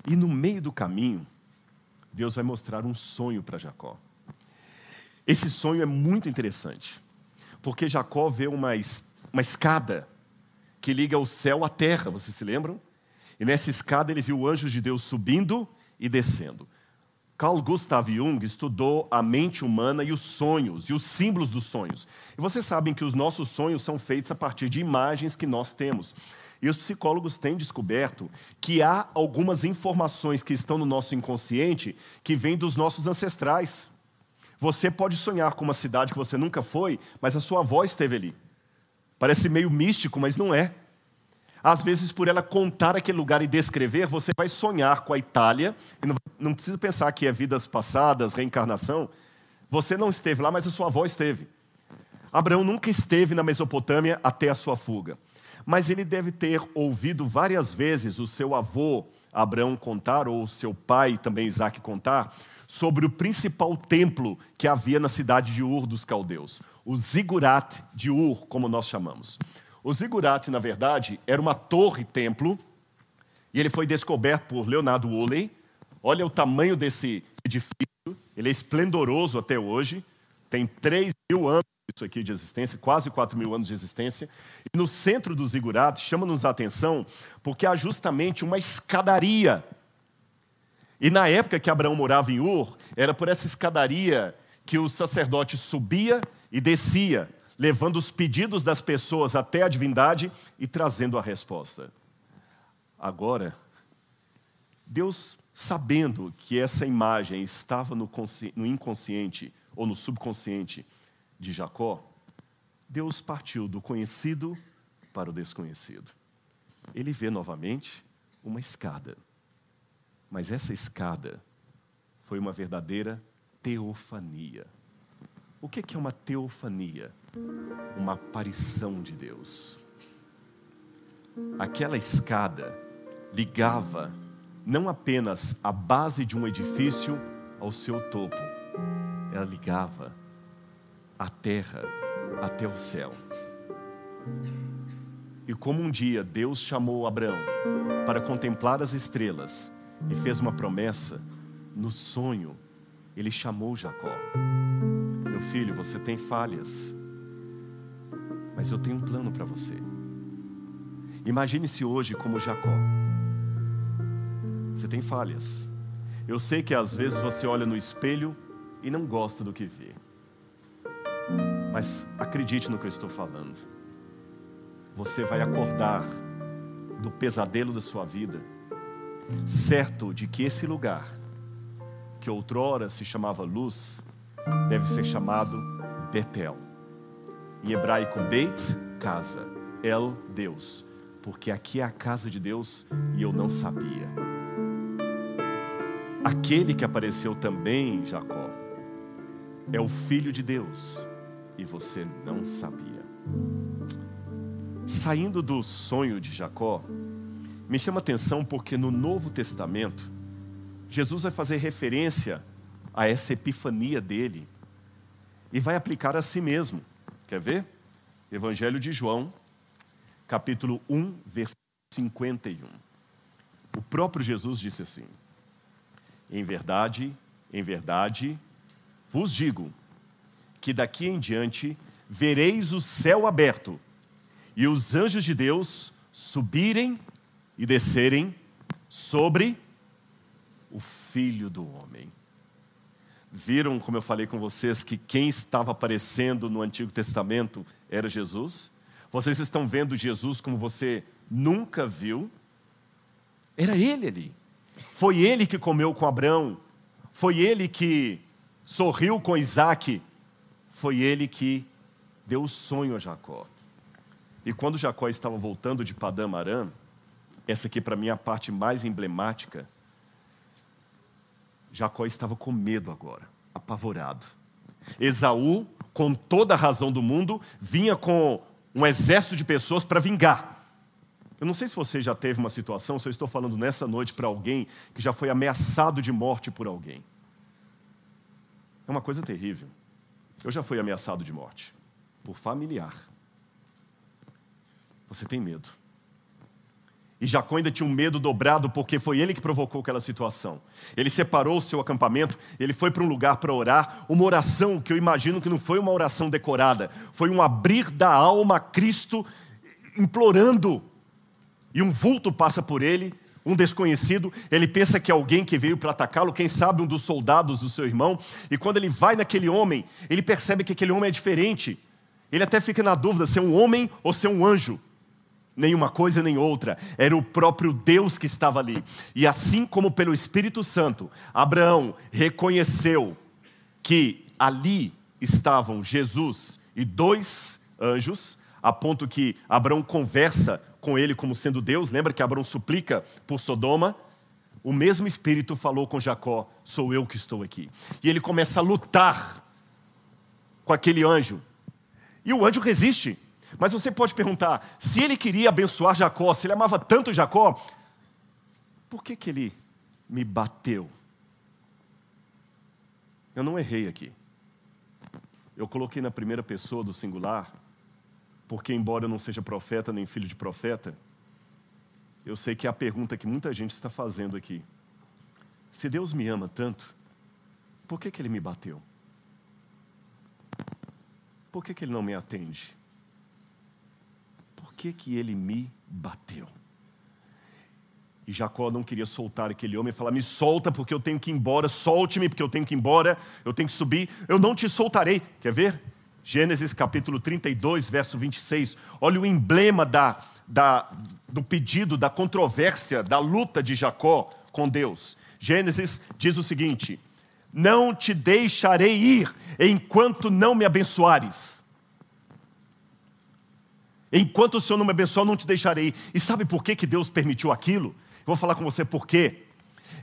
e no meio do caminho, Deus vai mostrar um sonho para Jacó. Esse sonho é muito interessante, porque Jacó vê uma, uma escada que liga o céu à terra, vocês se lembram? E nessa escada ele viu anjos de Deus subindo e descendo. Carl Gustav Jung estudou a mente humana e os sonhos, e os símbolos dos sonhos. E vocês sabem que os nossos sonhos são feitos a partir de imagens que nós temos. E os psicólogos têm descoberto que há algumas informações que estão no nosso inconsciente que vêm dos nossos ancestrais. Você pode sonhar com uma cidade que você nunca foi, mas a sua avó esteve ali. Parece meio místico, mas não é. Às vezes, por ela contar aquele lugar e descrever, você vai sonhar com a Itália, e não, não precisa pensar que é vidas passadas, reencarnação. Você não esteve lá, mas a sua avó esteve. Abraão nunca esteve na Mesopotâmia até a sua fuga mas ele deve ter ouvido várias vezes o seu avô Abraão contar, ou seu pai também Isaac contar, sobre o principal templo que havia na cidade de Ur dos Caldeus, o Zigurat de Ur, como nós chamamos. O Zigurat, na verdade, era uma torre-templo, e ele foi descoberto por Leonardo Woolley. Olha o tamanho desse edifício, ele é esplendoroso até hoje, tem 3 mil anos isso aqui de existência, quase 4 mil anos de existência. E no centro do zigurato, chama-nos a atenção, porque há justamente uma escadaria. E na época que Abraão morava em Ur, era por essa escadaria que o sacerdote subia e descia, levando os pedidos das pessoas até a divindade e trazendo a resposta. Agora, Deus, sabendo que essa imagem estava no, no inconsciente ou no subconsciente de Jacó, Deus partiu do conhecido para o desconhecido. Ele vê novamente uma escada. Mas essa escada foi uma verdadeira teofania. O que é uma teofania? Uma aparição de Deus. Aquela escada ligava não apenas a base de um edifício ao seu topo, ela ligava a terra até o céu. E como um dia Deus chamou Abraão para contemplar as estrelas e fez uma promessa, no sonho ele chamou Jacó. Meu filho, você tem falhas, mas eu tenho um plano para você. Imagine-se hoje como Jacó. Você tem falhas. Eu sei que às vezes você olha no espelho e não gosta do que vê. Mas acredite no que eu estou falando. Você vai acordar do pesadelo da sua vida, certo de que esse lugar, que outrora se chamava luz, deve ser chamado Betel. Em hebraico, Beit, casa. El, Deus. Porque aqui é a casa de Deus e eu não sabia. Aquele que apareceu também, Jacó, é o Filho de Deus e você não sabia. Saindo do sonho de Jacó, me chama atenção porque no Novo Testamento, Jesus vai fazer referência a essa epifania dele e vai aplicar a si mesmo. Quer ver? Evangelho de João, capítulo 1, versículo 51. O próprio Jesus disse assim: Em verdade, em verdade, vos digo que daqui em diante vereis o céu aberto e os anjos de Deus subirem e descerem sobre o Filho do Homem. Viram, como eu falei com vocês, que quem estava aparecendo no Antigo Testamento era Jesus? Vocês estão vendo Jesus como você nunca viu? Era ele ali. Foi ele que comeu com Abraão. Foi ele que sorriu com Isaac. Foi ele que deu o sonho a Jacó. E quando Jacó estava voltando de Padam Aram, essa aqui para mim é a parte mais emblemática, Jacó estava com medo agora, apavorado. Esaú, com toda a razão do mundo, vinha com um exército de pessoas para vingar. Eu não sei se você já teve uma situação, se eu estou falando nessa noite para alguém que já foi ameaçado de morte por alguém. É uma coisa terrível. Eu já fui ameaçado de morte por familiar. Você tem medo. E Jacó ainda tinha um medo dobrado porque foi ele que provocou aquela situação. Ele separou o seu acampamento, ele foi para um lugar para orar, uma oração que eu imagino que não foi uma oração decorada, foi um abrir da alma a Cristo, implorando. E um vulto passa por ele, um desconhecido, ele pensa que é alguém que veio para atacá-lo, quem sabe um dos soldados do seu irmão, e quando ele vai naquele homem, ele percebe que aquele homem é diferente. Ele até fica na dúvida se é um homem ou se é um anjo nenhuma coisa nem outra, era o próprio Deus que estava ali. E assim como pelo Espírito Santo, Abraão reconheceu que ali estavam Jesus e dois anjos, a ponto que Abraão conversa com ele como sendo Deus, lembra que Abraão suplica por Sodoma? O mesmo Espírito falou com Jacó: Sou eu que estou aqui. E ele começa a lutar com aquele anjo. E o anjo resiste. Mas você pode perguntar: se ele queria abençoar Jacó, se ele amava tanto Jacó, por que, que ele me bateu? Eu não errei aqui. Eu coloquei na primeira pessoa do singular, porque, embora eu não seja profeta nem filho de profeta, eu sei que é a pergunta que muita gente está fazendo aqui. Se Deus me ama tanto, por que, que ele me bateu? Por que, que ele não me atende? Que, que ele me bateu? E Jacó não queria soltar aquele homem e falar: Me solta porque eu tenho que ir embora, solte-me porque eu tenho que ir embora, eu tenho que subir, eu não te soltarei. Quer ver? Gênesis capítulo 32, verso 26. Olha o emblema da, da, do pedido, da controvérsia, da luta de Jacó com Deus. Gênesis diz o seguinte: Não te deixarei ir enquanto não me abençoares. Enquanto o Senhor não me abençoar, não te deixarei. E sabe por que, que Deus permitiu aquilo? Vou falar com você por quê.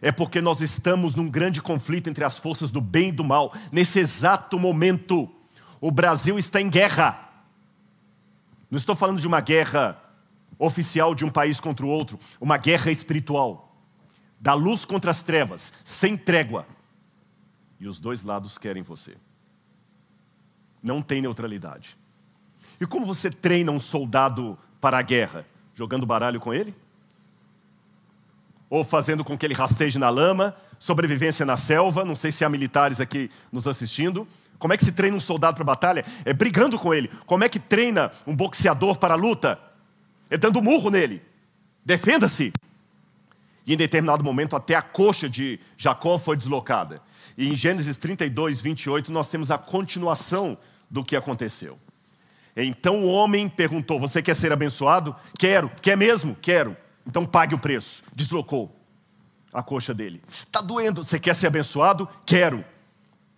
É porque nós estamos num grande conflito entre as forças do bem e do mal. Nesse exato momento, o Brasil está em guerra. Não estou falando de uma guerra oficial de um país contra o outro, uma guerra espiritual. Da luz contra as trevas, sem trégua. E os dois lados querem você. Não tem neutralidade. E como você treina um soldado para a guerra? Jogando baralho com ele? Ou fazendo com que ele rasteje na lama? Sobrevivência na selva? Não sei se há militares aqui nos assistindo. Como é que se treina um soldado para a batalha? É brigando com ele. Como é que treina um boxeador para a luta? É dando murro nele. Defenda-se. E em determinado momento, até a coxa de Jacó foi deslocada. E em Gênesis 32, 28, nós temos a continuação do que aconteceu. Então o homem perguntou: Você quer ser abençoado? Quero. Quer mesmo? Quero. Então pague o preço. Deslocou a coxa dele. Está doendo. Você quer ser abençoado? Quero.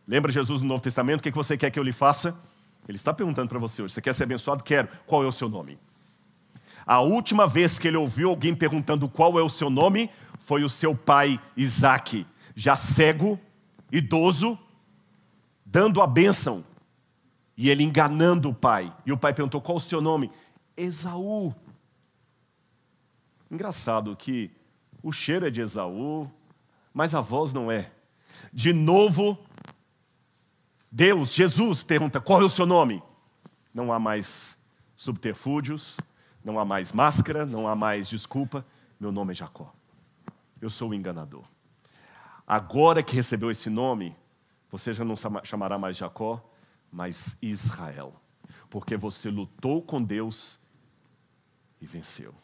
Lembra Jesus no Novo Testamento? O que você quer que eu lhe faça? Ele está perguntando para você hoje: você quer ser abençoado? Quero. Qual é o seu nome? A última vez que ele ouviu alguém perguntando qual é o seu nome foi o seu pai Isaac, já cego, idoso, dando a bênção. E ele enganando o pai. E o pai perguntou: qual o seu nome? Esaú. Engraçado que o cheiro é de Esaú, mas a voz não é. De novo, Deus, Jesus, pergunta: qual é o seu nome? Não há mais subterfúgios, não há mais máscara, não há mais desculpa. Meu nome é Jacó. Eu sou o enganador. Agora que recebeu esse nome, você já não chamará mais Jacó, mas Israel, porque você lutou com Deus e venceu.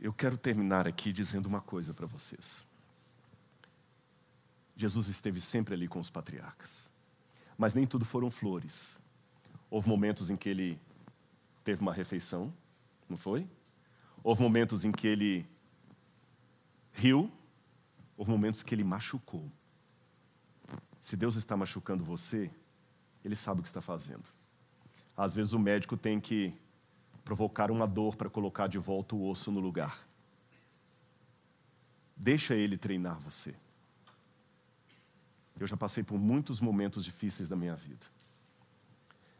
Eu quero terminar aqui dizendo uma coisa para vocês. Jesus esteve sempre ali com os patriarcas, mas nem tudo foram flores. Houve momentos em que ele teve uma refeição, não foi? Houve momentos em que ele riu, houve momentos que ele machucou. Se Deus está machucando você, Ele sabe o que está fazendo. Às vezes o médico tem que provocar uma dor para colocar de volta o osso no lugar. Deixa ele treinar você. Eu já passei por muitos momentos difíceis da minha vida.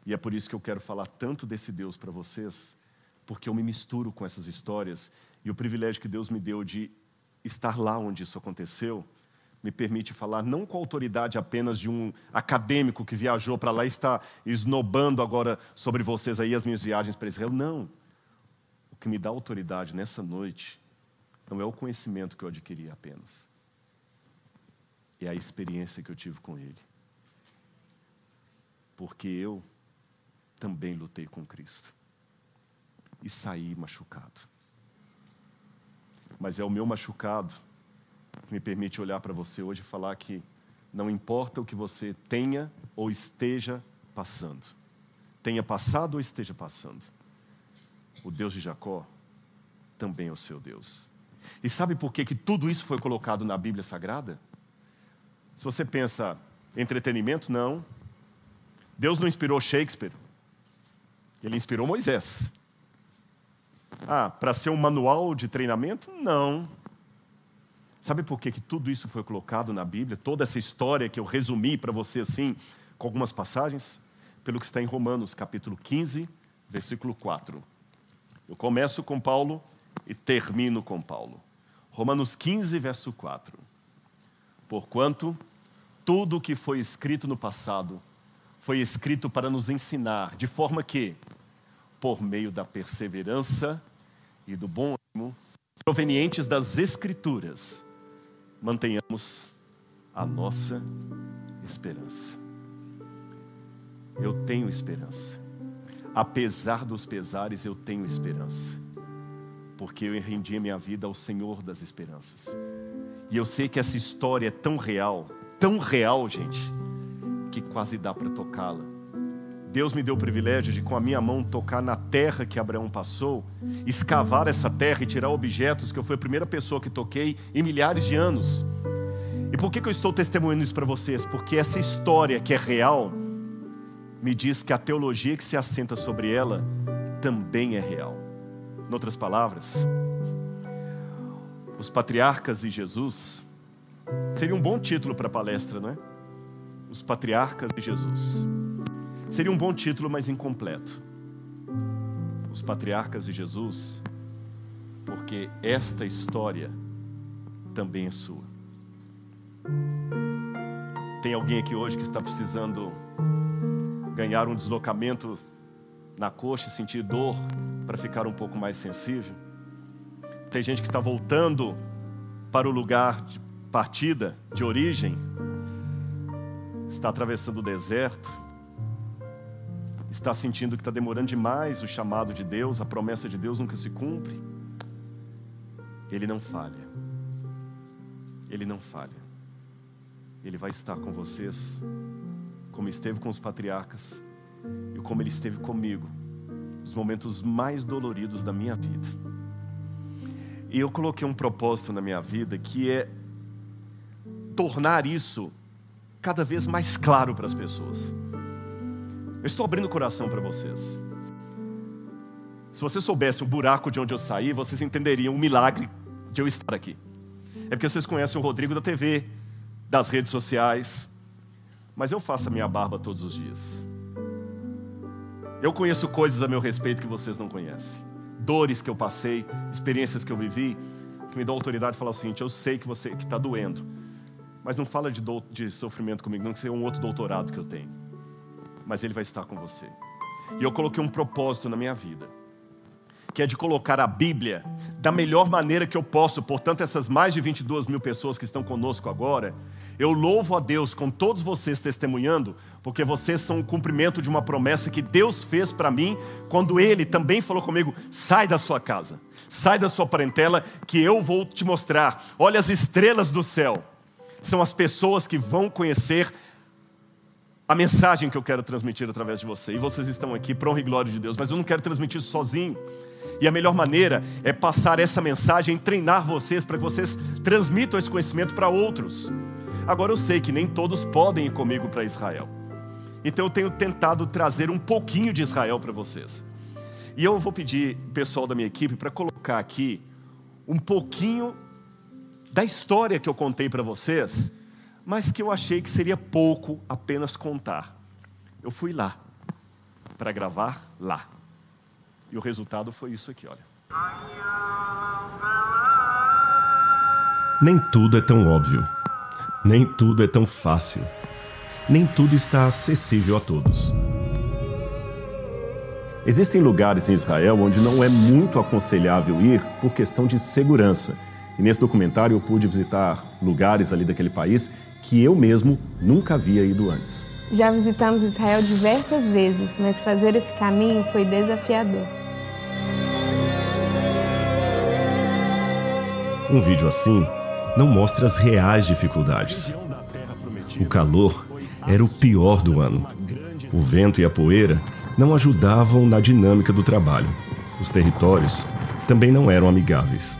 E é por isso que eu quero falar tanto desse Deus para vocês, porque eu me misturo com essas histórias e o privilégio que Deus me deu de estar lá onde isso aconteceu me permite falar não com a autoridade apenas de um acadêmico que viajou para lá e está esnobando agora sobre vocês aí as minhas viagens para Israel. Não. O que me dá autoridade nessa noite não é o conhecimento que eu adquiri apenas, é a experiência que eu tive com Ele. Porque eu também lutei com Cristo e saí machucado. Mas é o meu machucado me permite olhar para você hoje e falar que não importa o que você tenha ou esteja passando, tenha passado ou esteja passando, o Deus de Jacó também é o seu Deus. E sabe por que, que tudo isso foi colocado na Bíblia Sagrada? Se você pensa entretenimento, não. Deus não inspirou Shakespeare, ele inspirou Moisés. Ah, para ser um manual de treinamento? Não. Sabe por que, que tudo isso foi colocado na Bíblia? Toda essa história que eu resumi para você assim, com algumas passagens? Pelo que está em Romanos, capítulo 15, versículo 4. Eu começo com Paulo e termino com Paulo. Romanos 15, verso 4. Porquanto tudo o que foi escrito no passado foi escrito para nos ensinar, de forma que, por meio da perseverança e do bom ânimo, provenientes das Escrituras, mantenhamos a nossa esperança. Eu tenho esperança. Apesar dos pesares, eu tenho esperança. Porque eu rendi a minha vida ao Senhor das esperanças. E eu sei que essa história é tão real, tão real, gente, que quase dá para tocá-la. Deus me deu o privilégio de, com a minha mão, tocar na terra que Abraão passou, escavar essa terra e tirar objetos, que eu fui a primeira pessoa que toquei em milhares de anos. E por que, que eu estou testemunhando isso para vocês? Porque essa história que é real, me diz que a teologia que se assenta sobre ela também é real. Em outras palavras, os patriarcas e Jesus seria um bom título para a palestra, não é? Os patriarcas e Jesus. Seria um bom título, mas incompleto. Os patriarcas de Jesus, porque esta história também é sua. Tem alguém aqui hoje que está precisando ganhar um deslocamento na coxa e sentir dor para ficar um pouco mais sensível? Tem gente que está voltando para o lugar de partida, de origem, está atravessando o deserto, está sentindo que está demorando demais o chamado de Deus, a promessa de Deus nunca se cumpre, Ele não falha. Ele não falha. Ele vai estar com vocês, como esteve com os patriarcas e como Ele esteve comigo, nos momentos mais doloridos da minha vida. E eu coloquei um propósito na minha vida que é tornar isso cada vez mais claro para as pessoas. Eu estou abrindo o coração para vocês. Se você soubesse o buraco de onde eu saí, vocês entenderiam o milagre de eu estar aqui. É porque vocês conhecem o Rodrigo da TV, das redes sociais, mas eu faço a minha barba todos os dias. Eu conheço coisas a meu respeito que vocês não conhecem. Dores que eu passei, experiências que eu vivi, que me dão autoridade de falar o seguinte: eu sei que você que está doendo, mas não fala de, do, de sofrimento comigo, não que seja um outro doutorado que eu tenho. Mas ele vai estar com você. E eu coloquei um propósito na minha vida que é de colocar a Bíblia da melhor maneira que eu posso. Portanto, essas mais de 22 mil pessoas que estão conosco agora, eu louvo a Deus com todos vocês testemunhando, porque vocês são o cumprimento de uma promessa que Deus fez para mim, quando Ele também falou comigo: sai da sua casa, sai da sua parentela, que eu vou te mostrar. Olha as estrelas do céu, são as pessoas que vão conhecer a mensagem que eu quero transmitir através de você. E vocês estão aqui para honra e glória de Deus, mas eu não quero transmitir sozinho. E a melhor maneira é passar essa mensagem, treinar vocês para que vocês transmitam esse conhecimento para outros. Agora eu sei que nem todos podem ir comigo para Israel. Então eu tenho tentado trazer um pouquinho de Israel para vocês. E eu vou pedir pessoal da minha equipe para colocar aqui um pouquinho da história que eu contei para vocês, mas que eu achei que seria pouco apenas contar. Eu fui lá para gravar lá. E o resultado foi isso aqui, olha. Nem tudo é tão óbvio. Nem tudo é tão fácil. Nem tudo está acessível a todos. Existem lugares em Israel onde não é muito aconselhável ir por questão de segurança. E nesse documentário eu pude visitar lugares ali daquele país que eu mesmo nunca havia ido antes. Já visitamos Israel diversas vezes, mas fazer esse caminho foi desafiador. Um vídeo assim não mostra as reais dificuldades. O calor era o pior do ano. O vento e a poeira não ajudavam na dinâmica do trabalho. Os territórios também não eram amigáveis.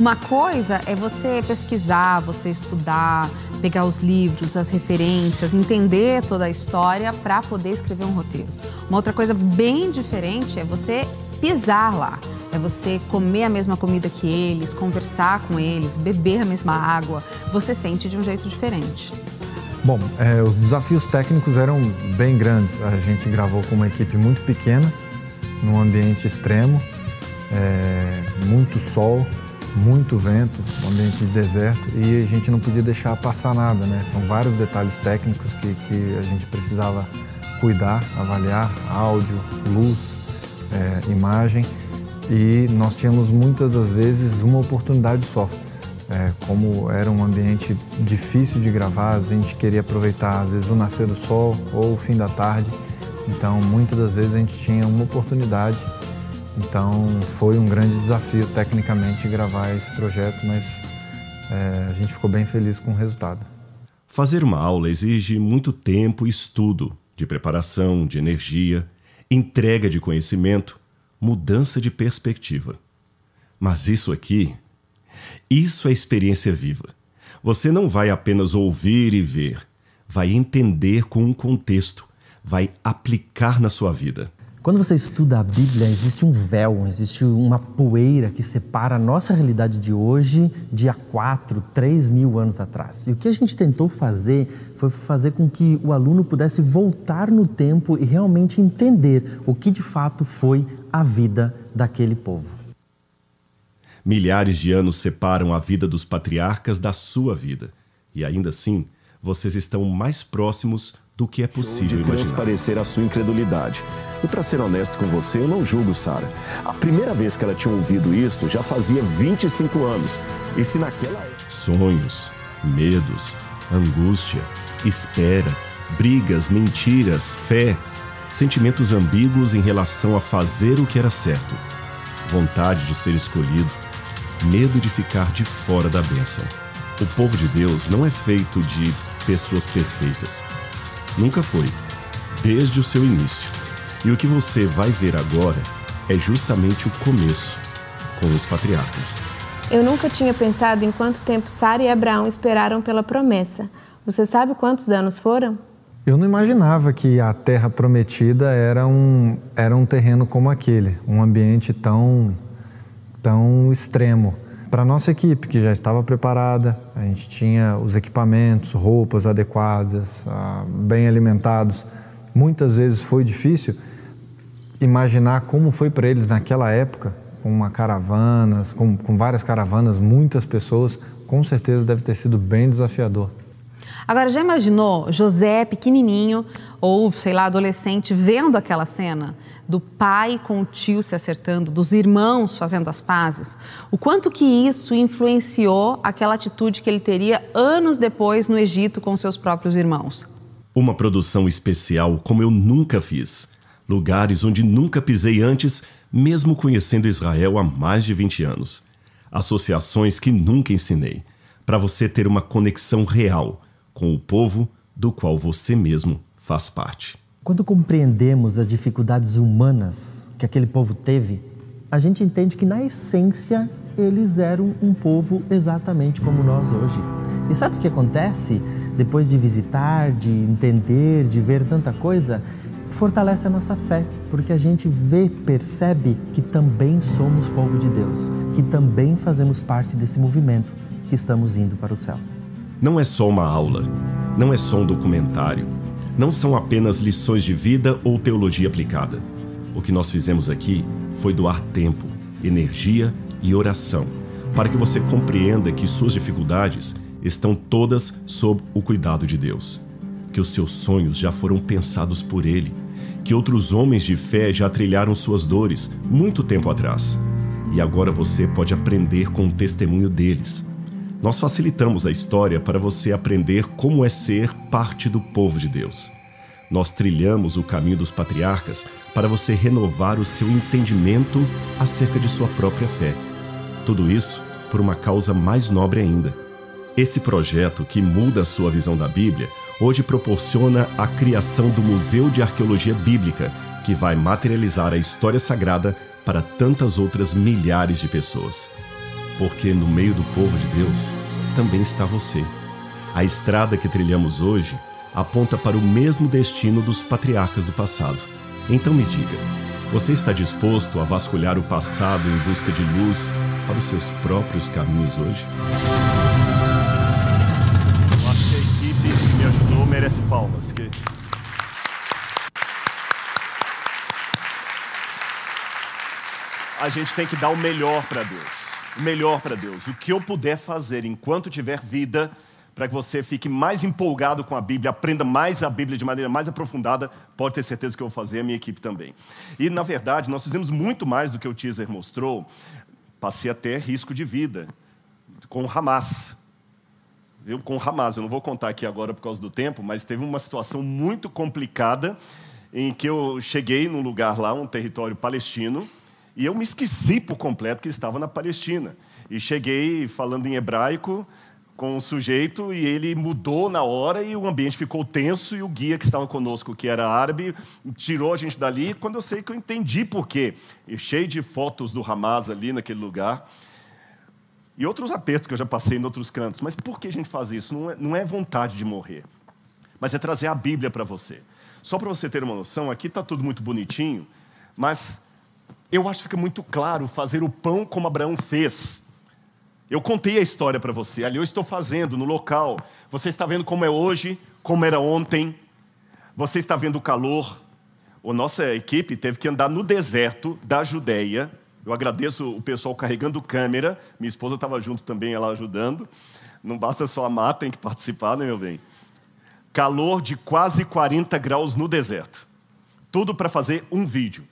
Uma coisa é você pesquisar, você estudar, pegar os livros, as referências, entender toda a história para poder escrever um roteiro. Uma outra coisa bem diferente é você pisar lá. É você comer a mesma comida que eles, conversar com eles, beber a mesma água. Você sente de um jeito diferente. Bom, é, os desafios técnicos eram bem grandes. A gente gravou com uma equipe muito pequena, num ambiente extremo, é, muito sol, muito vento, um ambiente de deserto e a gente não podia deixar passar nada, né? São vários detalhes técnicos que, que a gente precisava cuidar, avaliar, áudio, luz, é, imagem e nós tínhamos muitas das vezes uma oportunidade só. É, como era um ambiente difícil de gravar, a gente queria aproveitar às vezes o nascer do sol ou o fim da tarde, então muitas das vezes a gente tinha uma oportunidade então foi um grande desafio tecnicamente gravar esse projeto, mas é, a gente ficou bem feliz com o resultado. Fazer uma aula exige muito tempo e estudo, de preparação, de energia, entrega de conhecimento, mudança de perspectiva. Mas isso aqui, isso é experiência viva. Você não vai apenas ouvir e ver, vai entender com um contexto, vai aplicar na sua vida. Quando você estuda a Bíblia, existe um véu, existe uma poeira que separa a nossa realidade de hoje de há quatro, três mil anos atrás. E o que a gente tentou fazer foi fazer com que o aluno pudesse voltar no tempo e realmente entender o que de fato foi a vida daquele povo. Milhares de anos separam a vida dos patriarcas da sua vida. E ainda assim, vocês estão mais próximos do que é possível de transparecer a sua incredulidade. E para ser honesto com você, eu não julgo Sara. A primeira vez que ela tinha ouvido isso já fazia 25 anos. E se naquela sonhos, medos, angústia, espera, brigas, mentiras, fé, sentimentos ambíguos em relação a fazer o que era certo, vontade de ser escolhido, medo de ficar de fora da bênção. O povo de Deus não é feito de pessoas perfeitas. Nunca foi, desde o seu início. E o que você vai ver agora é justamente o começo com os patriarcas. Eu nunca tinha pensado em quanto tempo Sara e Abraão esperaram pela promessa. Você sabe quantos anos foram? Eu não imaginava que a terra prometida era um, era um terreno como aquele, um ambiente tão, tão extremo. Para a nossa equipe, que já estava preparada, a gente tinha os equipamentos, roupas adequadas, ah, bem alimentados. Muitas vezes foi difícil imaginar como foi para eles naquela época, com uma caravanas, com, com várias caravanas, muitas pessoas, com certeza deve ter sido bem desafiador. Agora, já imaginou José pequenininho ou, sei lá, adolescente vendo aquela cena do pai com o tio se acertando, dos irmãos fazendo as pazes? O quanto que isso influenciou aquela atitude que ele teria anos depois no Egito com seus próprios irmãos? Uma produção especial como eu nunca fiz. Lugares onde nunca pisei antes, mesmo conhecendo Israel há mais de 20 anos. Associações que nunca ensinei. Para você ter uma conexão real com o povo do qual você mesmo faz parte. Quando compreendemos as dificuldades humanas que aquele povo teve, a gente entende que, na essência, eles eram um povo exatamente como nós hoje. E sabe o que acontece? Depois de visitar, de entender, de ver tanta coisa, fortalece a nossa fé, porque a gente vê, percebe que também somos povo de Deus, que também fazemos parte desse movimento que estamos indo para o céu não é só uma aula, não é só um documentário, não são apenas lições de vida ou teologia aplicada. O que nós fizemos aqui foi doar tempo, energia e oração para que você compreenda que suas dificuldades estão todas sob o cuidado de Deus, que os seus sonhos já foram pensados por Ele, que outros homens de fé já trilharam suas dores muito tempo atrás. E agora você pode aprender com o testemunho deles nós facilitamos a história para você aprender como é ser parte do povo de Deus. Nós trilhamos o caminho dos patriarcas para você renovar o seu entendimento acerca de sua própria fé. Tudo isso por uma causa mais nobre ainda. Esse projeto, que muda a sua visão da Bíblia, hoje proporciona a criação do Museu de Arqueologia Bíblica, que vai materializar a história sagrada para tantas outras milhares de pessoas porque no meio do povo de Deus também está você. A estrada que trilhamos hoje aponta para o mesmo destino dos patriarcas do passado. Então me diga, você está disposto a vasculhar o passado em busca de luz para os seus próprios caminhos hoje? Eu acho que a equipe que me ajudou merece palmas. Que... A gente tem que dar o melhor para Deus melhor para Deus. O que eu puder fazer enquanto tiver vida, para que você fique mais empolgado com a Bíblia, aprenda mais a Bíblia de maneira mais aprofundada, pode ter certeza que eu vou fazer, a minha equipe também. E, na verdade, nós fizemos muito mais do que o teaser mostrou. Passei até risco de vida com o Hamas. Viu? Com o Hamas. Eu não vou contar aqui agora por causa do tempo, mas teve uma situação muito complicada em que eu cheguei num lugar lá, um território palestino, e eu me esqueci por completo que estava na Palestina. E cheguei falando em hebraico com o sujeito e ele mudou na hora e o ambiente ficou tenso e o guia que estava conosco, que era árabe, tirou a gente dali quando eu sei que eu entendi por quê. E cheio de fotos do Hamas ali naquele lugar. E outros apertos que eu já passei em outros cantos. Mas por que a gente faz isso? Não é, não é vontade de morrer, mas é trazer a Bíblia para você. Só para você ter uma noção, aqui está tudo muito bonitinho, mas eu acho que fica muito claro fazer o pão como Abraão fez. Eu contei a história para você, ali eu estou fazendo no local. Você está vendo como é hoje, como era ontem. Você está vendo o calor. A nossa equipe teve que andar no deserto da Judéia. Eu agradeço o pessoal carregando câmera. Minha esposa estava junto também, ela ajudando. Não basta só amar, tem que participar, né, meu bem? Calor de quase 40 graus no deserto. Tudo para fazer um vídeo.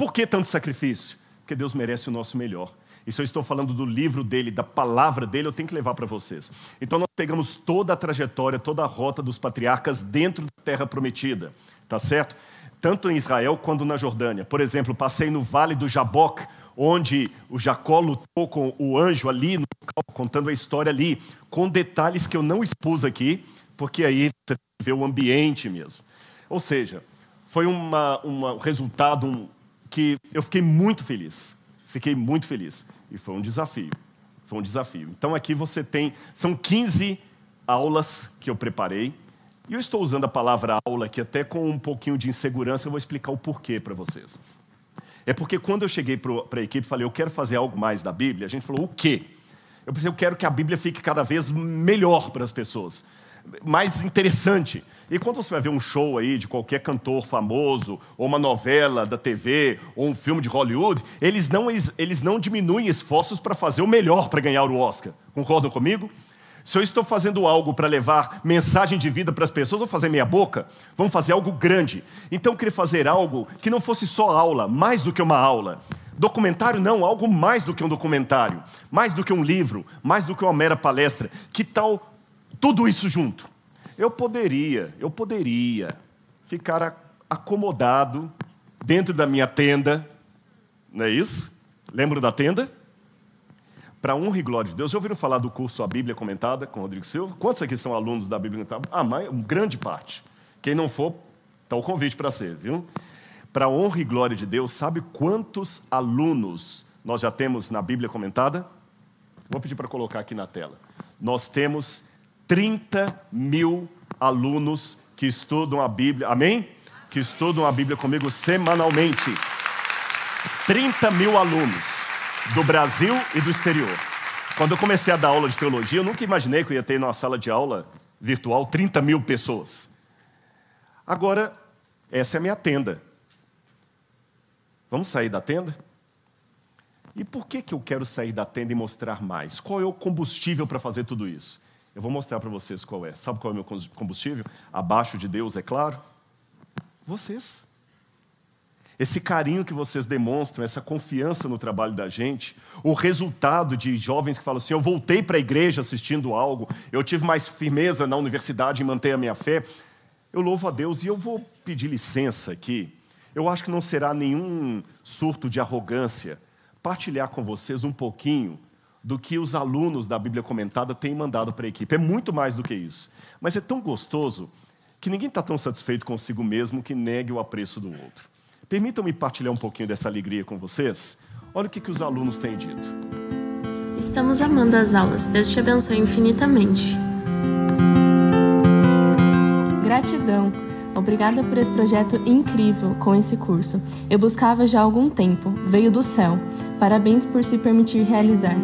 Por que tanto sacrifício? Porque Deus merece o nosso melhor. E se eu estou falando do livro dele, da palavra dele, eu tenho que levar para vocês. Então nós pegamos toda a trajetória, toda a rota dos patriarcas dentro da terra prometida, tá certo? Tanto em Israel quanto na Jordânia. Por exemplo, passei no vale do Jaboque, onde o Jacó lutou com o anjo ali, no local, contando a história ali, com detalhes que eu não expus aqui, porque aí você vê o ambiente mesmo. Ou seja, foi uma, uma, um resultado, um, que eu fiquei muito feliz. Fiquei muito feliz. E foi um desafio. Foi um desafio. Então aqui você tem, são 15 aulas que eu preparei. E eu estou usando a palavra aula aqui até com um pouquinho de insegurança, eu vou explicar o porquê para vocês. É porque quando eu cheguei para a equipe e falei, eu quero fazer algo mais da Bíblia, a gente falou, o quê? Eu pensei, eu quero que a Bíblia fique cada vez melhor para as pessoas, mais interessante. E quando você vai ver um show aí de qualquer cantor famoso, ou uma novela da TV, ou um filme de Hollywood, eles não, eles não diminuem esforços para fazer o melhor para ganhar o Oscar. Concordam comigo? Se eu estou fazendo algo para levar mensagem de vida para as pessoas, vou fazer meia boca? Vamos fazer algo grande. Então eu queria fazer algo que não fosse só aula, mais do que uma aula. Documentário não, algo mais do que um documentário, mais do que um livro, mais do que uma mera palestra. Que tal tudo isso junto? Eu poderia, eu poderia ficar acomodado dentro da minha tenda, não é isso? Lembro da tenda? Para honra e glória de Deus. Já ouviram falar do curso A Bíblia Comentada com Rodrigo Silva? Quantos aqui são alunos da Bíblia Comentada? Ah, mas grande parte. Quem não for, está o convite para ser, viu? Para honra e glória de Deus, sabe quantos alunos nós já temos na Bíblia Comentada? Vou pedir para colocar aqui na tela. Nós temos 30 mil alunos que estudam a Bíblia, amém? Que estudam a Bíblia comigo semanalmente. 30 mil alunos do Brasil e do exterior. Quando eu comecei a dar aula de teologia, eu nunca imaginei que eu ia ter numa sala de aula virtual 30 mil pessoas. Agora, essa é a minha tenda. Vamos sair da tenda? E por que, que eu quero sair da tenda e mostrar mais? Qual é o combustível para fazer tudo isso? Eu vou mostrar para vocês qual é. Sabe qual é o meu combustível? Abaixo de Deus, é claro? Vocês. Esse carinho que vocês demonstram, essa confiança no trabalho da gente, o resultado de jovens que falam assim: eu voltei para a igreja assistindo algo, eu tive mais firmeza na universidade em manter a minha fé. Eu louvo a Deus e eu vou pedir licença aqui. Eu acho que não será nenhum surto de arrogância partilhar com vocês um pouquinho do que os alunos da Bíblia Comentada têm mandado para a equipe. É muito mais do que isso. Mas é tão gostoso que ninguém está tão satisfeito consigo mesmo que negue o apreço do outro. Permitam-me partilhar um pouquinho dessa alegria com vocês. Olha o que, que os alunos têm dito. Estamos amando as aulas. Deus te abençoe infinitamente. Gratidão. Obrigada por esse projeto incrível com esse curso. Eu buscava já há algum tempo. Veio do céu. Parabéns por se permitir realizar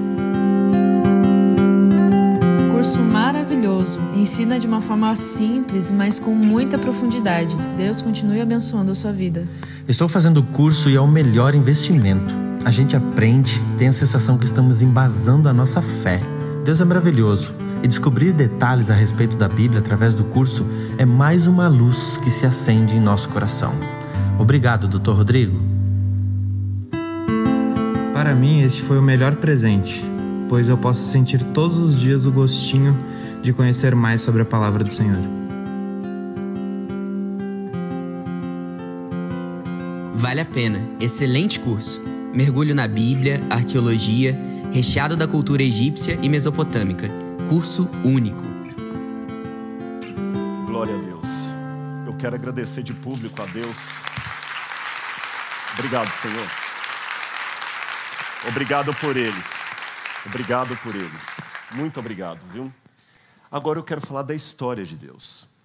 Ensina de uma forma simples, mas com muita profundidade. Deus continue abençoando a sua vida. Estou fazendo o curso e é o melhor investimento. A gente aprende, tem a sensação que estamos embasando a nossa fé. Deus é maravilhoso. E descobrir detalhes a respeito da Bíblia através do curso é mais uma luz que se acende em nosso coração. Obrigado, Dr. Rodrigo. Para mim, este foi o melhor presente pois eu posso sentir todos os dias o gostinho de conhecer mais sobre a palavra do Senhor. Vale a pena. Excelente curso. Mergulho na Bíblia, arqueologia, recheado da cultura egípcia e mesopotâmica. Curso único. Glória a Deus. Eu quero agradecer de público a Deus. Obrigado, Senhor. Obrigado por eles. Obrigado por eles. Muito obrigado, viu? Agora eu quero falar da história de Deus.